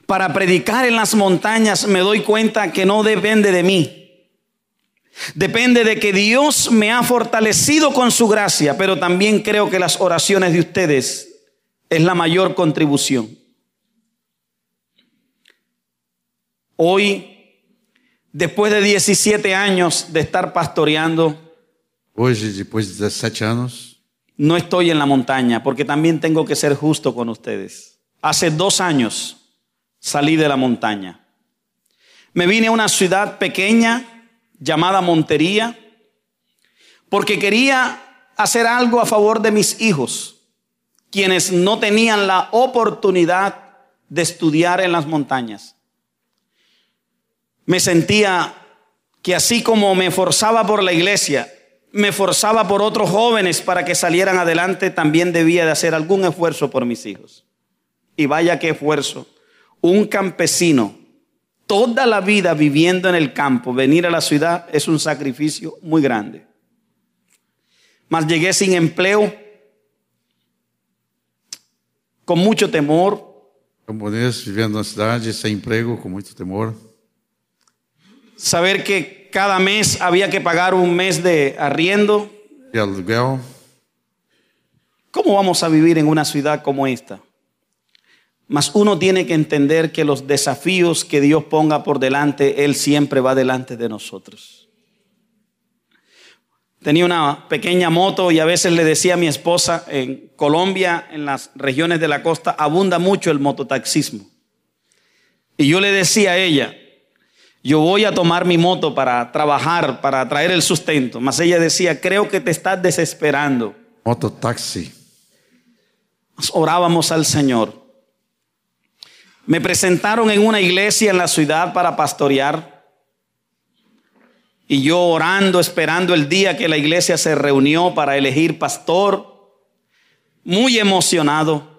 para predicar en las montañas me doy cuenta que no depende de mí. Depende de que Dios me ha fortalecido con su gracia, pero también creo que las oraciones de ustedes es la mayor contribución. Hoy, después de 17 años de estar pastoreando, Hoje, de 17 anos, no estoy en la montaña, porque también tengo que ser justo con ustedes. Hace dos años salí de la montaña. Me vine a una ciudad pequeña llamada Montería, porque quería hacer algo a favor de mis hijos, quienes no tenían la oportunidad de estudiar en las montañas. Me sentía que así como me forzaba por la iglesia, me forzaba por otros jóvenes para que salieran adelante, también debía de hacer algún esfuerzo por mis hijos. Y vaya qué esfuerzo. Un campesino, toda la vida viviendo en el campo, venir a la ciudad es un sacrificio muy grande. Mas llegué sin empleo, con mucho temor, camponês vivendo na cidade, sem emprego, com muito temor. saber que cada mes había que pagar un mes de arriendo. Aluguel. ¿Cómo vamos a vivir en una ciudad como esta? Mas uno tiene que entender que los desafíos que Dios ponga por delante, Él siempre va delante de nosotros. Tenía una pequeña moto y a veces le decía a mi esposa, en Colombia, en las regiones de la costa, abunda mucho el mototaxismo. Y yo le decía a ella, yo voy a tomar mi moto para trabajar, para traer el sustento. Mas ella decía, creo que te estás desesperando. Mototáxi. Nos orábamos al Señor. Me presentaron en una iglesia en la ciudad para pastorear. Y yo orando, esperando el día que la iglesia se reunió para elegir pastor, muy emocionado.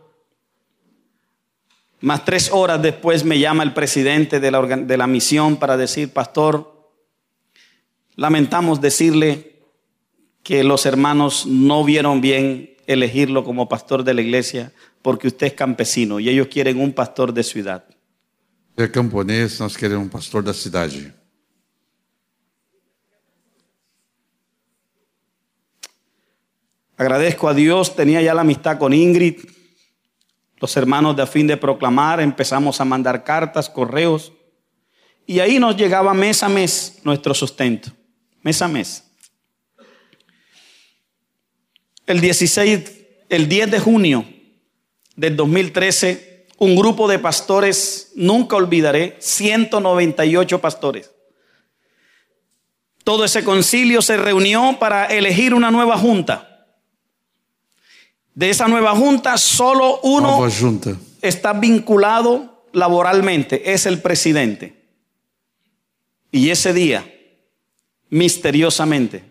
Más tres horas después me llama el presidente de la, de la misión para decir, pastor, lamentamos decirle que los hermanos no vieron bien elegirlo como pastor de la iglesia porque usted es campesino y ellos quieren un pastor de ciudad. É camponês, nós queremos um pastor da cidade. Agradezco a Dios, tenía ya la amistad con Ingrid, los hermanos de a fin de proclamar, empezamos a mandar cartas, correos, y ahí nos llegaba mes a mes nuestro sustento, mes a mes. El 16, el 10 de junio del 2013, un grupo de pastores, nunca olvidaré, 198 pastores. Todo ese concilio se reunió para elegir una nueva junta. De esa nueva junta, solo uno está vinculado laboralmente, es el presidente. Y ese día, misteriosamente,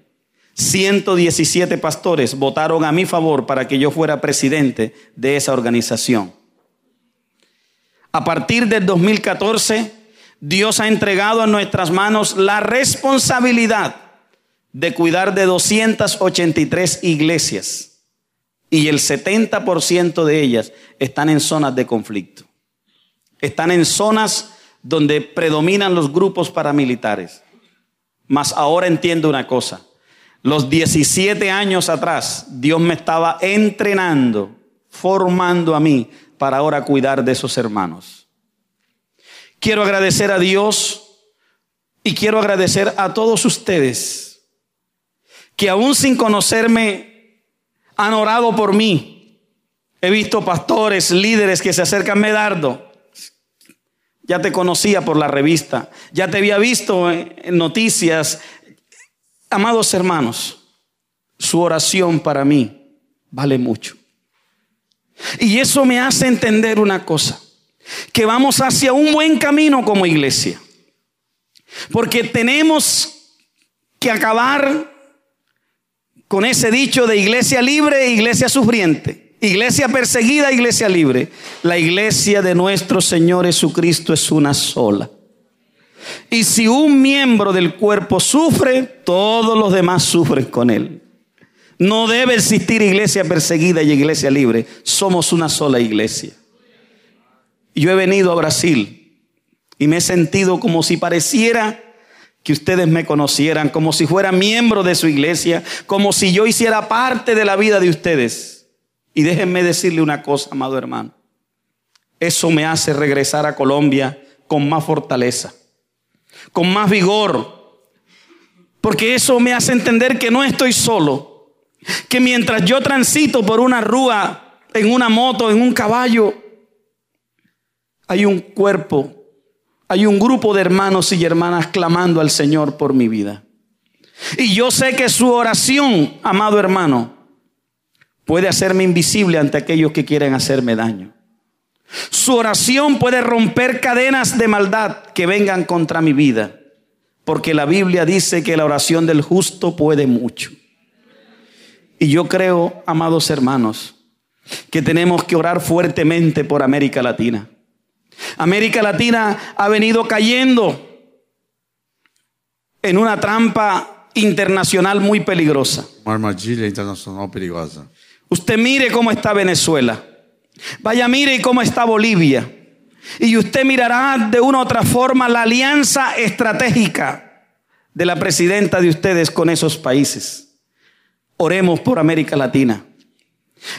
117 pastores votaron a mi favor para que yo fuera presidente de esa organización. A partir del 2014, Dios ha entregado en nuestras manos la responsabilidad de cuidar de 283 iglesias y el 70% de ellas están en zonas de conflicto. Están en zonas donde predominan los grupos paramilitares. Mas ahora entiendo una cosa. Los 17 años atrás, Dios me estaba entrenando, formando a mí para ahora cuidar de esos hermanos. Quiero agradecer a Dios y quiero agradecer a todos ustedes que aún sin conocerme han orado por mí, He visto pastores, líderes que se acercan, Medardo. Ya te conocía por la revista, ya te había visto en noticias. Amados hermanos, su oración para mí vale mucho. Y eso me hace entender una cosa, que vamos hacia un buen camino como iglesia. Porque tenemos que acabar con ese dicho de iglesia libre iglesia sufriente. Iglesia perseguida, iglesia libre. La iglesia de nuestro Señor Jesucristo es una sola. Y si un miembro del cuerpo sufre, todos los demás sufren con él. No debe existir iglesia perseguida y iglesia libre. Somos una sola iglesia. Yo he venido a Brasil y me he sentido como si pareciera que ustedes me conocieran, como si fuera miembro de su iglesia, como si yo hiciera parte de la vida de ustedes. Y déjenme decirle una cosa, amado hermano. Eso me hace regresar a Colombia con más fortaleza, con más vigor, porque eso me hace entender que no estoy solo, que mientras yo transito por una rúa, en una moto, en un caballo, hay un cuerpo, hay un grupo de hermanos y hermanas clamando al Señor por mi vida. Y yo sé que su oración, amado hermano, puede hacerme invisible ante aquellos que quieren hacerme daño. Su oración puede romper cadenas de maldad que vengan contra mi vida, porque la Biblia dice que la oración del justo puede mucho. Y yo creo, amados hermanos, que tenemos que orar fuertemente por América Latina. América Latina ha venido cayendo en una trampa internacional muy peligrosa. Uma armadilha internacional perigosa. Usted mire cómo está Venezuela. Vaya, mire cómo está Bolivia. Y usted mirará de una u otra forma la alianza estratégica de la presidenta de ustedes con esos países. Oremos por América Latina.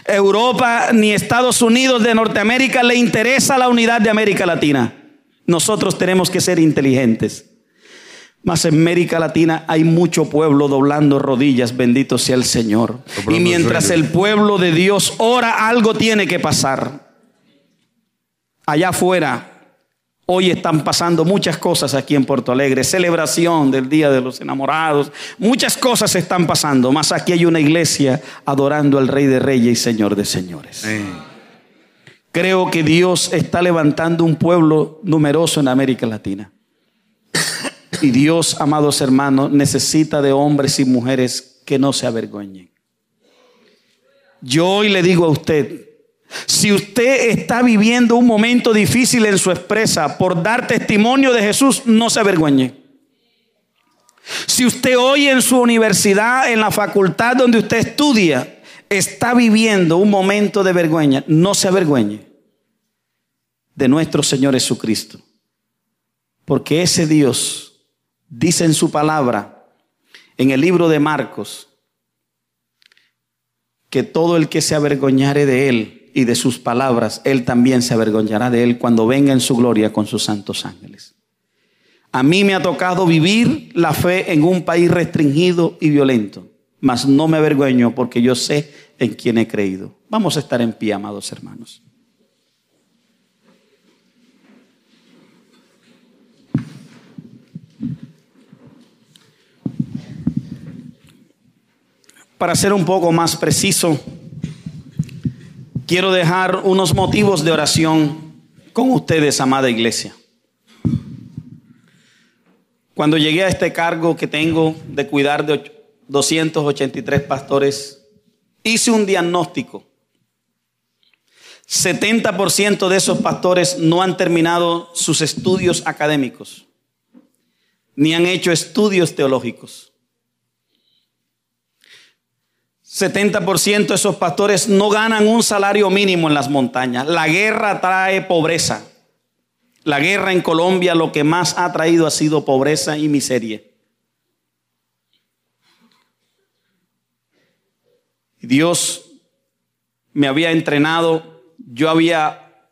Europa ni Estados Unidos de Norteamérica le interesa la unidad de América Latina. Nosotros tenemos que ser inteligentes. Mas en América Latina hay mucho pueblo doblando rodillas, bendito sea el Señor. Y mientras el pueblo de Dios ora, algo tiene que pasar. Allá afuera, hoy están pasando muchas cosas aquí en Puerto Alegre, celebración del Día de los Enamorados, muchas cosas están pasando, mas aquí hay una iglesia adorando al Rey de Reyes y Señor de Señores. Creo que Dios está levantando un pueblo numeroso en América Latina. Y Dios, amados hermanos, necesita de hombres y mujeres que no se avergüenzen. Yo hoy le digo a usted, si usted está viviendo un momento difícil en su expresa por dar testimonio de Jesús, no se avergüenze. Si usted hoy en su universidad, en la facultad donde usted estudia, está viviendo un momento de vergüenza, no se avergüenze de nuestro Señor Jesucristo. Porque ese Dios dice en su palabra, en el libro de Marcos, que todo el que se avergoñare de él y de sus palabras, él también se avergonzará de él cuando venga en su gloria con sus santos ángeles. A mí me ha tocado vivir la fe en un país restringido y violento, mas no me avergüeño porque yo sé en quién he creído. Vamos a estar en pie, amados hermanos. para ser un poco más preciso, quiero dejar unos motivos de oración con ustedes, amada iglesia. Cuando llegué a este cargo que tengo de cuidar de 283 pastores, hice un diagnóstico. 70% de esos pastores no han terminado sus estudios académicos, ni han hecho estudios teológicos. 70% de esos pastores no ganan un salario mínimo en las montañas. La guerra trae pobreza. La guerra en Colombia lo que más ha traído ha sido pobreza y miseria. Dios me había entrenado, yo había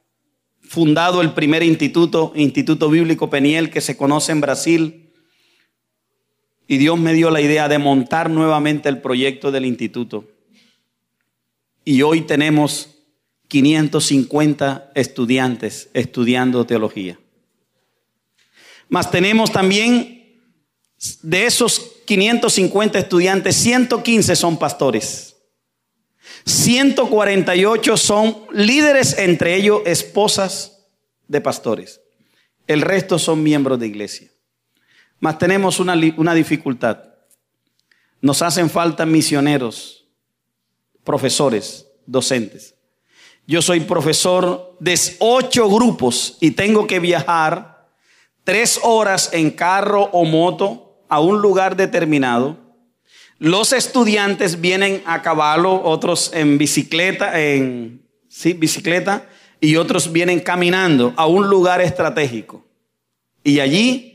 fundado el primer instituto, Instituto Bíblico Peniel, que se conoce en Brasil, y Dios me dio la idea de montar nuevamente el proyecto del instituto. Y hoy tenemos 550 estudiantes estudiando teología. Mas tenemos también, de esos 550 estudiantes, 115 son pastores. 148 son líderes, entre ellos esposas de pastores. El resto son miembros de iglesia. Mas tenemos una, una dificultad. Nos hacen falta misioneros, profesores, docentes. Yo soy profesor de ocho grupos y tengo que viajar tres horas en carro o moto a un lugar determinado. Los estudiantes vienen a caballo, otros en bicicleta, en sí, bicicleta, y otros vienen caminando a un lugar estratégico. Y allí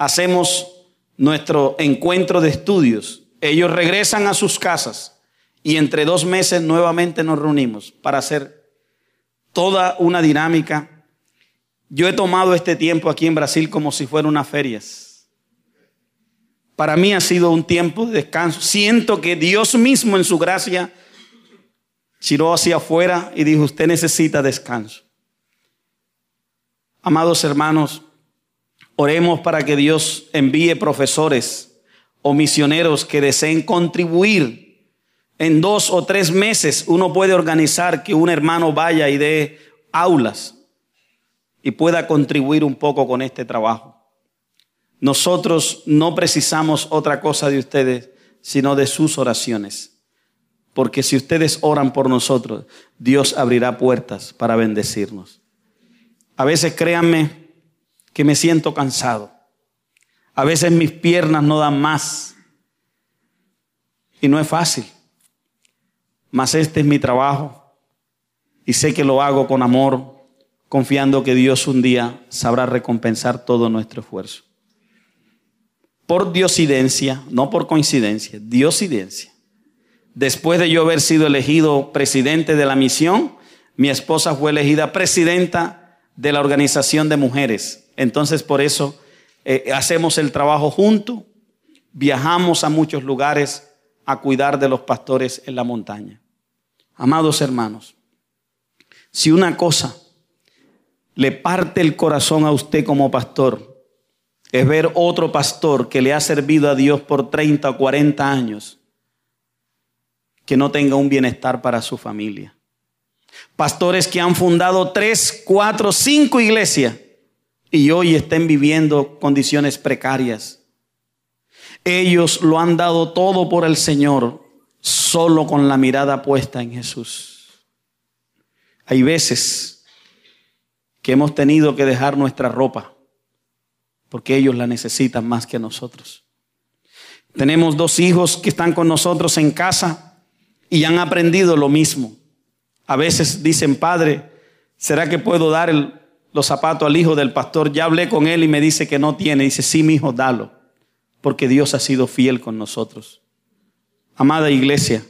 hacemos nuestro encuentro de estudios. Ellos regresan a sus casas y entre dos meses nuevamente nos reunimos para hacer toda una dinámica. Yo he tomado este tiempo aquí en Brasil como si fuera una feria. Para mí ha sido un tiempo de descanso. Siento que Dios mismo en su gracia tiró hacia afuera y dijo, usted necesita descanso. Amados hermanos, oremos para que Dios envíe profesores o misioneros que deseen contribuir en dos o tres meses uno puede organizar que un hermano vaya y dé aulas y pueda contribuir un poco con este trabajo. Nosotros no precisamos otra cosa de ustedes, sino de sus oraciones. Porque si ustedes oran por nosotros, Dios abrirá puertas para bendecirnos. A veces créanme que me siento cansado. A veces mis piernas no dan más. Y no es fácil mas este es mi trabajo y sé que lo hago con amor, confiando que Dios un día sabrá recompensar todo nuestro esfuerzo. Por diosidencia, no por coincidencia, diosidencia. Después de yo haber sido elegido presidente de la misión, mi esposa fue elegida presidenta de la organización de mujeres. Entonces por eso eh, hacemos el trabajo juntos, viajamos a muchos lugares a cuidar de los pastores en la montaña. Amados hermanos, si una cosa le parte el corazón a usted como pastor, es ver otro pastor que le ha servido a Dios por 30 o 40 años, que no tenga un bienestar para su familia. Pastores que han fundado tres, cuatro, cinco iglesias y hoy estén viviendo condiciones precarias ellos lo han dado todo por el Señor, solo con la mirada puesta en Jesús. Hay veces que hemos tenido que dejar nuestra ropa porque ellos la necesitan más que nosotros. Tenemos dos hijos que están con nosotros en casa y han aprendido lo mismo. A veces dicen, padre, ¿será que puedo dar los zapatos al hijo del pastor? Ya hablé con él y me dice que no tiene. Dice, sí, mi hijo, dalo porque Dios ha sido fiel con nosotros. Amada iglesia,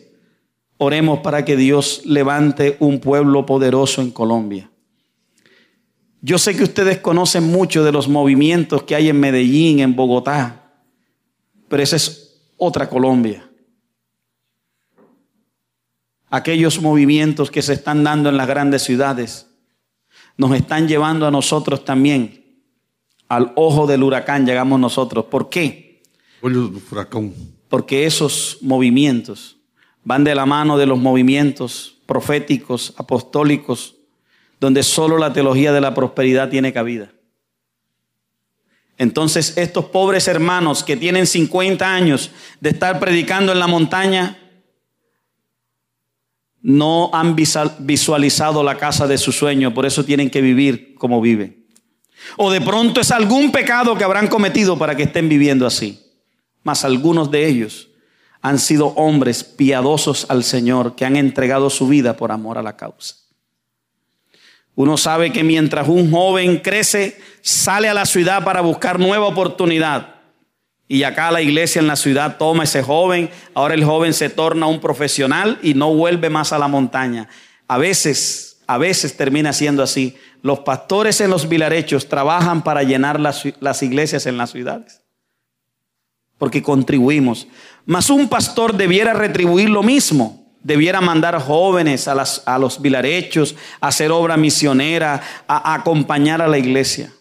oremos para que Dios levante un pueblo poderoso en Colombia. Yo sé que ustedes conocen mucho de los movimientos que hay en Medellín, en Bogotá, pero esa es otra Colombia. Aquellos movimientos que se están dando en las grandes ciudades nos están llevando a nosotros también al ojo del huracán, llegamos nosotros. ¿Por qué? Porque esos movimientos van de la mano de los movimientos proféticos, apostólicos, donde solo la teología de la prosperidad tiene cabida. Entonces estos pobres hermanos que tienen 50 años de estar predicando en la montaña, no han visualizado la casa de su sueño, por eso tienen que vivir como viven. O de pronto es algún pecado que habrán cometido para que estén viviendo así mas algunos de ellos han sido hombres piadosos al Señor que han entregado su vida por amor a la causa. Uno sabe que mientras un joven crece, sale a la ciudad para buscar nueva oportunidad. Y acá la iglesia en la ciudad toma ese joven, ahora el joven se torna un profesional y no vuelve más a la montaña. A veces, a veces termina siendo así. Los pastores en los vilarechos trabajan para llenar las, las iglesias en las ciudades porque contribuimos. Mas un pastor debiera retribuir lo mismo. Debiera mandar jóvenes a, las- a los vilarechos a hacer obra misionera, a, a acompañar a la iglesia.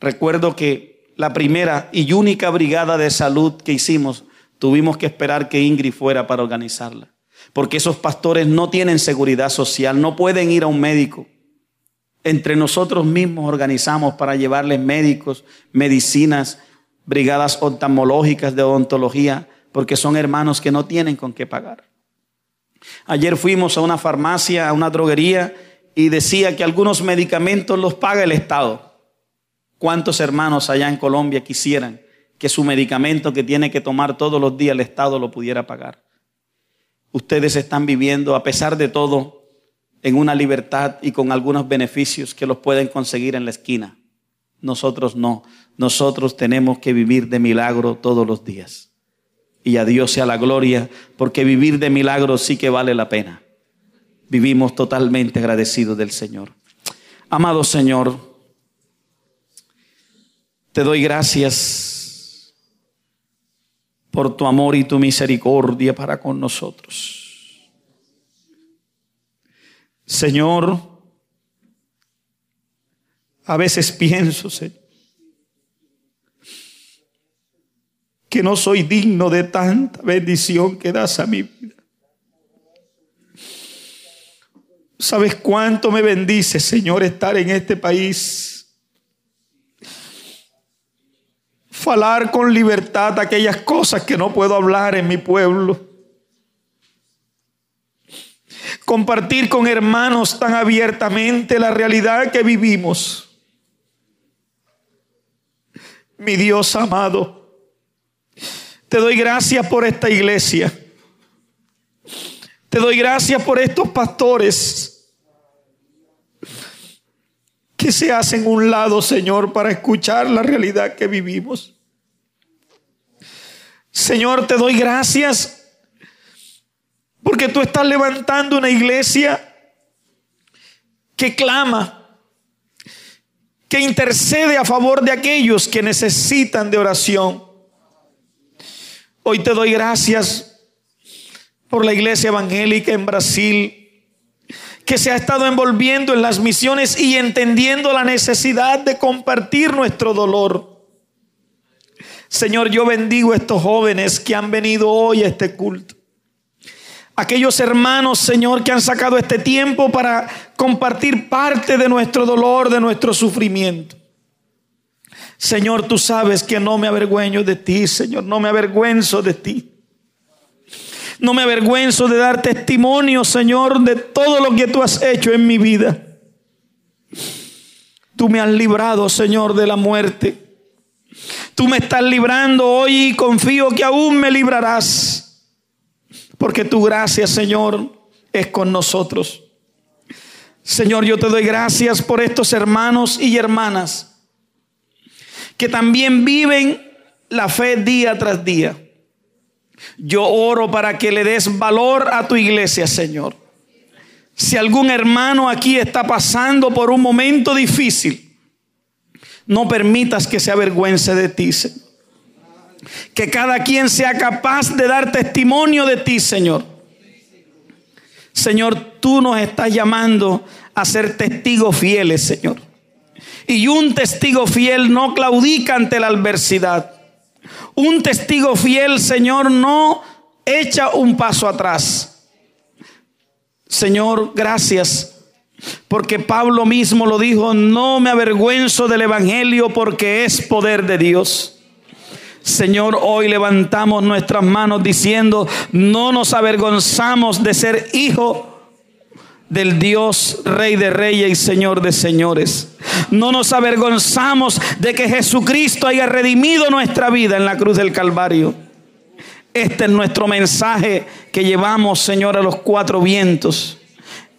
Recuerdo que la primera y única brigada de salud que hicimos, tuvimos que esperar que Ingrid fuera para organizarla. Porque esos pastores no tienen seguridad social, no pueden ir a un médico. Entre nosotros mismos organizamos para llevarles médicos, medicinas, brigadas oftalmológicas de odontología, porque son hermanos que no tienen con qué pagar. Ayer fuimos a una farmacia, a una droguería, y decía que algunos medicamentos los paga el Estado. ¿Cuántos hermanos allá en Colombia quisieran que su medicamento que tiene que tomar todos los días el Estado lo pudiera pagar? Ustedes están viviendo, a pesar de todo, en una libertad y con algunos beneficios que los pueden conseguir en la esquina. Nosotros no. Nosotros tenemos que vivir de milagro todos los días. Y a Dios sea la gloria, porque vivir de milagro sí que vale la pena. Vivimos totalmente agradecidos del Señor. Amado Señor, te doy gracias por tu amor y tu misericordia para con nosotros. Señor, a veces pienso, Señor, que no soy digno de tanta bendición que das a mi vida. ¿Sabes cuánto me bendice, Señor, estar en este país? Falar con libertad aquellas cosas que no puedo hablar en mi pueblo. Compartir con hermanos tan abiertamente la realidad que vivimos. Mi Dios amado, te doy gracias por esta iglesia. Te doy gracias por estos pastores que se hacen un lado, Señor, para escuchar la realidad que vivimos. Señor, te doy gracias porque tú estás levantando una iglesia que clama, que intercede a favor de aquellos que necesitan de oración. Hoy te doy gracias por la iglesia evangélica en Brasil, que se ha estado envolviendo en las misiones y entendiendo la necesidad de compartir nuestro dolor. Señor, yo bendigo a estos jóvenes que han venido hoy a este culto. Aquellos hermanos, Señor, que han sacado este tiempo para compartir parte de nuestro dolor, de nuestro sufrimiento. Señor, tú sabes que no me avergüenzo de ti, Señor, no me avergüenzo de ti. No me avergüenzo de dar testimonio, Señor, de todo lo que tú has hecho en mi vida. Tú me has librado, Señor, de la muerte. Tú me estás librando hoy y confío que aún me librarás. Porque tu gracia, Señor, es con nosotros. Señor, yo te doy gracias por estos hermanos y hermanas que también viven la fe día tras día. Yo oro para que le des valor a tu iglesia, Señor. Si algún hermano aquí está pasando por un momento difícil, no permitas que se avergüence de ti, Señor. Que cada quien sea capaz de dar testimonio de ti, Señor. Señor, tú nos estás llamando a ser testigos fieles, Señor. Y un testigo fiel no claudica ante la adversidad. Un testigo fiel, Señor, no echa un paso atrás. Señor, gracias. Porque Pablo mismo lo dijo, no me avergüenzo del Evangelio porque es poder de Dios. Señor, hoy levantamos nuestras manos diciendo, no nos avergonzamos de ser hijo del Dios, Rey de Reyes y Señor de Señores. No nos avergonzamos de que Jesucristo haya redimido nuestra vida en la cruz del Calvario. Este es nuestro mensaje que llevamos, Señor, a los cuatro vientos.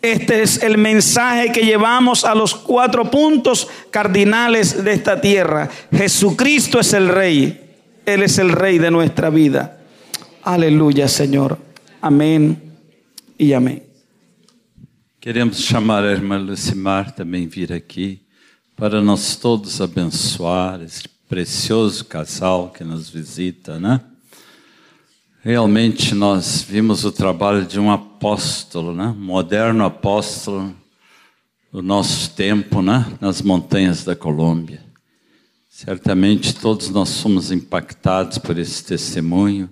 Este es el mensaje que llevamos a los cuatro puntos cardinales de esta tierra. Jesucristo es el Rey. Él es el Rey de nuestra vida. Aleluya, Señor. Amén y amén. Queremos chamar a irmã Lucimar também vir aqui para nós todos abençoar esse precioso casal que nos visita, né? Realmente nós vimos o trabalho de um apóstolo, né? Moderno apóstolo do nosso tempo, né? Nas montanhas da Colômbia. Certamente todos nós somos impactados por esse testemunho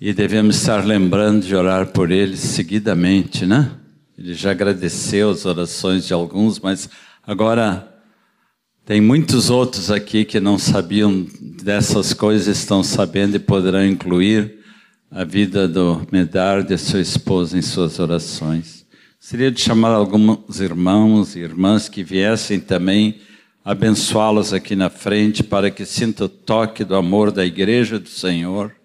e devemos estar lembrando de orar por ele seguidamente, né? Ele já agradeceu as orações de alguns, mas agora tem muitos outros aqui que não sabiam dessas coisas, estão sabendo e poderão incluir a vida do Medard e sua esposa em suas orações. Seria de chamar alguns irmãos e irmãs que viessem também abençoá-los aqui na frente para que sinta o toque do amor da igreja do Senhor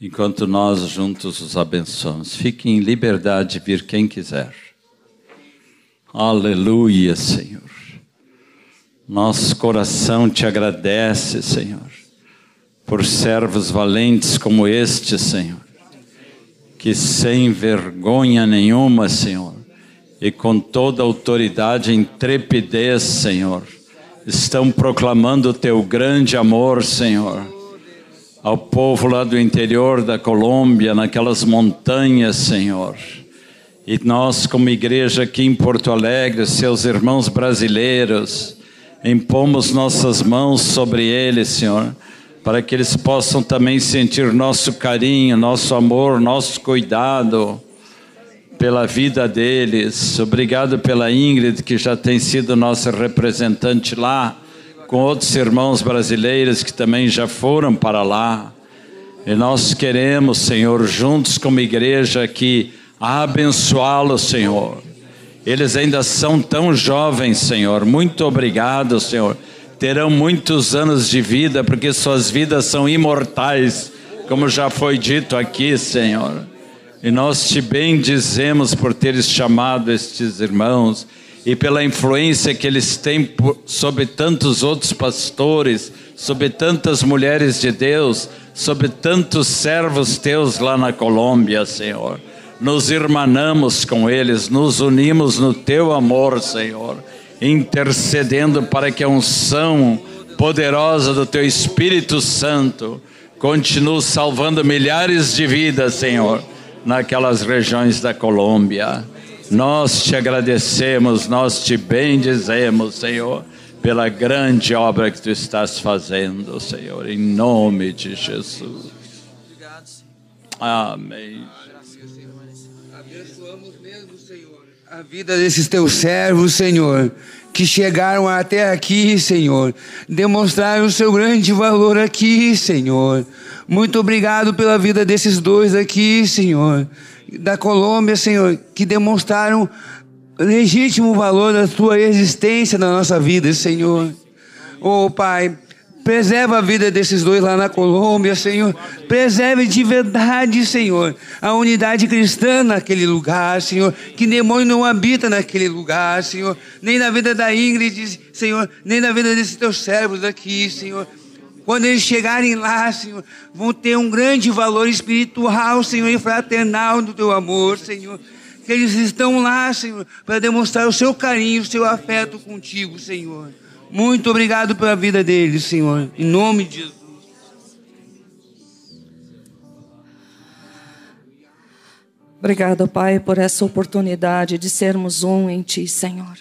enquanto nós juntos os abençoamos. Fique em liberdade de vir quem quiser. Aleluia, Senhor. Nosso coração te agradece, Senhor, por servos valentes como este, Senhor, que sem vergonha nenhuma, Senhor, e com toda autoridade e intrepidez, Senhor, estão proclamando o teu grande amor, Senhor ao povo lá do interior da Colômbia, naquelas montanhas, Senhor. E nós, como igreja aqui em Porto Alegre, seus irmãos brasileiros, impomos nossas mãos sobre eles, Senhor, para que eles possam também sentir nosso carinho, nosso amor, nosso cuidado pela vida deles. Obrigado pela Ingrid, que já tem sido nossa representante lá com outros irmãos brasileiros que também já foram para lá. E nós queremos, Senhor, juntos como igreja aqui, abençoá-los, Senhor. Eles ainda são tão jovens, Senhor. Muito obrigado, Senhor. Terão muitos anos de vida, porque suas vidas são imortais, como já foi dito aqui, Senhor. E nós te bendizemos por teres chamado estes irmãos e pela influência que eles têm sobre tantos outros pastores, sobre tantas mulheres de Deus, sobre tantos servos teus lá na Colômbia, Senhor. Nos irmanamos com eles, nos unimos no teu amor, Senhor, intercedendo para que a unção poderosa do teu Espírito Santo continue salvando milhares de vidas, Senhor, naquelas regiões da Colômbia. Nós te agradecemos, nós te bendizemos, Senhor, pela grande obra que tu estás fazendo, Senhor, em nome de Jesus. Amém. Abençoamos mesmo, Senhor, a vida desses teus servos, Senhor, que chegaram até aqui, Senhor, demonstraram o seu grande valor aqui, Senhor. Muito obrigado pela vida desses dois aqui, Senhor da Colômbia, Senhor, que demonstraram legítimo valor da tua existência na nossa vida, Senhor. Oh, Pai, preserva a vida desses dois lá na Colômbia, Senhor. Preserve de verdade, Senhor, a unidade cristã naquele lugar, Senhor. Que demônio não habita naquele lugar, Senhor. Nem na vida da Ingrid, Senhor. Nem na vida desses teus servos aqui, Senhor. Quando eles chegarem lá, Senhor, vão ter um grande valor espiritual, Senhor, e fraternal do teu amor, Senhor. Que eles estão lá, Senhor, para demonstrar o seu carinho, o seu afeto contigo, Senhor. Muito obrigado pela vida deles, Senhor. Em nome de Jesus. Obrigado, Pai, por essa oportunidade de sermos um em Ti, Senhor.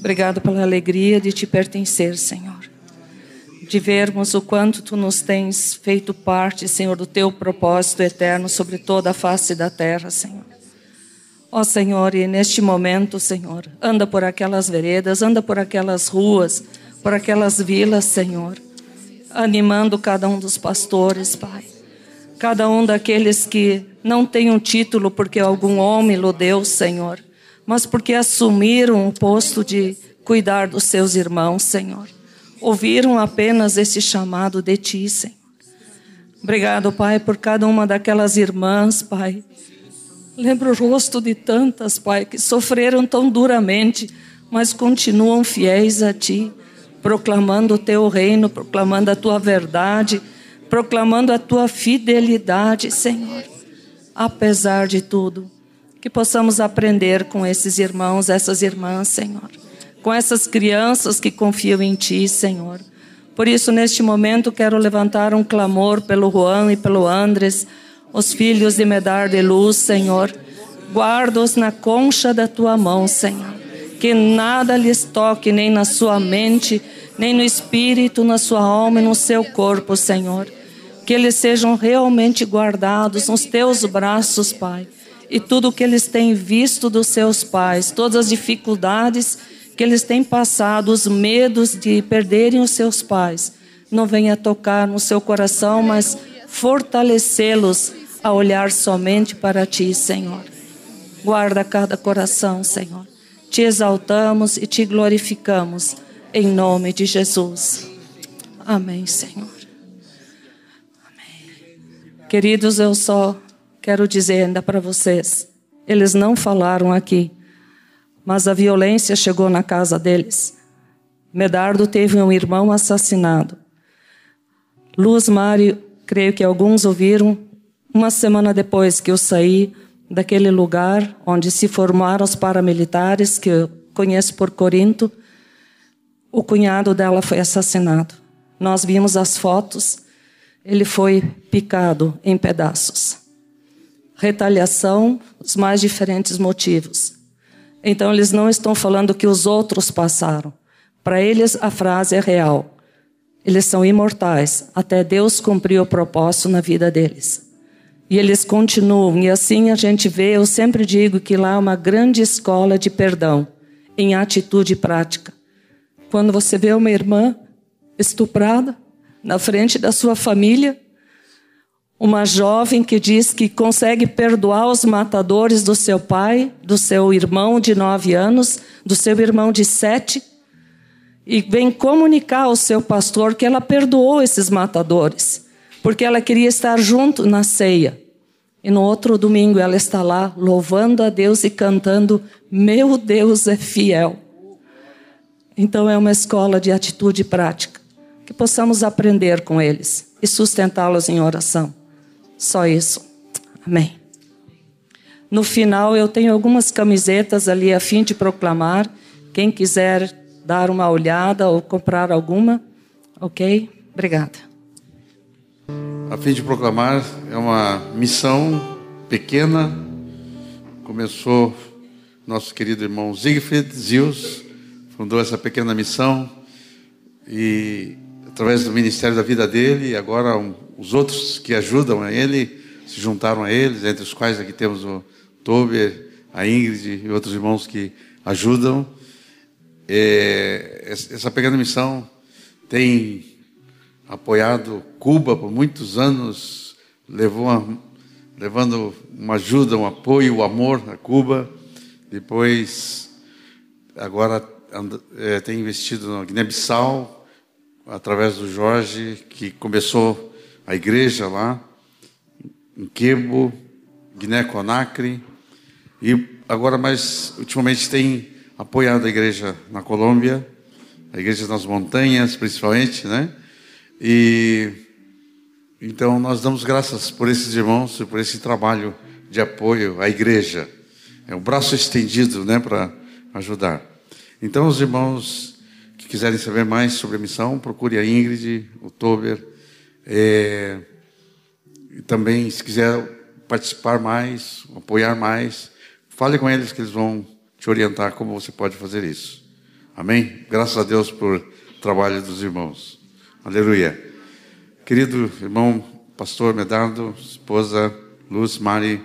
Obrigado pela alegria de te pertencer, Senhor de vermos o quanto tu nos tens feito parte, Senhor, do teu propósito eterno sobre toda a face da terra, Senhor. Ó Senhor, e neste momento, Senhor, anda por aquelas veredas, anda por aquelas ruas, por aquelas vilas, Senhor, animando cada um dos pastores, Pai. Cada um daqueles que não tem um título porque algum homem lhe deu, Senhor, mas porque assumiram o posto de cuidar dos seus irmãos, Senhor ouviram apenas esse chamado de Ti, Senhor. Obrigado, Pai, por cada uma daquelas irmãs, Pai. Lembro o rosto de tantas, Pai, que sofreram tão duramente, mas continuam fiéis a Ti, proclamando o Teu reino, proclamando a Tua verdade, proclamando a Tua fidelidade, Senhor. Apesar de tudo, que possamos aprender com esses irmãos, essas irmãs, Senhor com essas crianças que confiam em Ti, Senhor. Por isso, neste momento, quero levantar um clamor pelo Juan e pelo Andres, os filhos de Medar de Luz, Senhor. Guarda-os na concha da tua mão, Senhor. Que nada lhes toque, nem na sua mente, nem no espírito, na sua alma e no seu corpo, Senhor. Que eles sejam realmente guardados nos teus braços, Pai. E tudo o que eles têm visto dos seus pais, todas as dificuldades que eles têm passado, os medos de perderem os seus pais, não venha tocar no seu coração, mas fortalecê-los a olhar somente para ti, Senhor. Guarda cada coração, Senhor. Te exaltamos e te glorificamos em nome de Jesus. Amém, Senhor. Amém. Queridos, eu só quero dizer ainda para vocês, eles não falaram aqui, mas a violência chegou na casa deles. Medardo teve um irmão assassinado. Luz Mário, creio que alguns ouviram, uma semana depois que eu saí daquele lugar onde se formaram os paramilitares, que eu conheço por Corinto, o cunhado dela foi assassinado. Nós vimos as fotos, ele foi picado em pedaços. Retaliação, os mais diferentes motivos. Então, eles não estão falando que os outros passaram. Para eles, a frase é real. Eles são imortais, até Deus cumprir o propósito na vida deles. E eles continuam, e assim a gente vê, eu sempre digo que lá é uma grande escola de perdão, em atitude prática. Quando você vê uma irmã estuprada na frente da sua família, uma jovem que diz que consegue perdoar os matadores do seu pai, do seu irmão de nove anos, do seu irmão de sete, e vem comunicar ao seu pastor que ela perdoou esses matadores, porque ela queria estar junto na ceia. E no outro domingo ela está lá louvando a Deus e cantando: Meu Deus é fiel. Então é uma escola de atitude prática, que possamos aprender com eles e sustentá-los em oração. Só isso. Amém. No final, eu tenho algumas camisetas ali a fim de proclamar. Quem quiser dar uma olhada ou comprar alguma, ok? Obrigada. A fim de proclamar é uma missão pequena. Começou nosso querido irmão Siegfried Zius, fundou essa pequena missão e através do ministério da vida dele, agora um, os outros que ajudam a ele se juntaram a eles, entre os quais aqui temos o Tober, a Ingrid e outros irmãos que ajudam. É, essa pequena missão tem apoiado Cuba por muitos anos, levou levando uma ajuda, um apoio, o um amor a Cuba. Depois, agora é, tem investido na Guiné-Bissau, através do Jorge, que começou a igreja lá, em Quebo, Guiné-Conakry, e agora mais ultimamente tem apoiado a igreja na Colômbia, a igreja nas montanhas principalmente, né? E então nós damos graças por esses irmãos e por esse trabalho de apoio à igreja. É um braço estendido, né, para ajudar. Então os irmãos quiserem saber mais sobre a missão, procure a Ingrid, o Tober. É, e também, se quiser participar mais, apoiar mais, fale com eles que eles vão te orientar como você pode fazer isso. Amém? Graças a Deus por trabalho dos irmãos. Aleluia. Querido irmão pastor Medardo, esposa Luz Mari,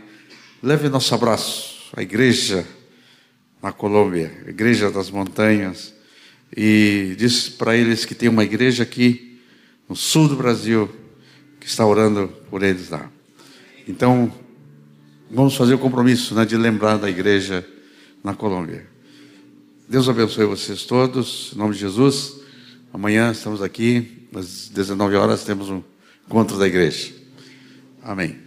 leve nosso abraço à igreja na Colômbia, igreja das montanhas e disse para eles que tem uma igreja aqui no sul do Brasil que está orando por eles lá. Então, vamos fazer o compromisso né, de lembrar da igreja na Colômbia. Deus abençoe vocês todos, em nome de Jesus. Amanhã estamos aqui, às 19 horas, temos um encontro da igreja. Amém.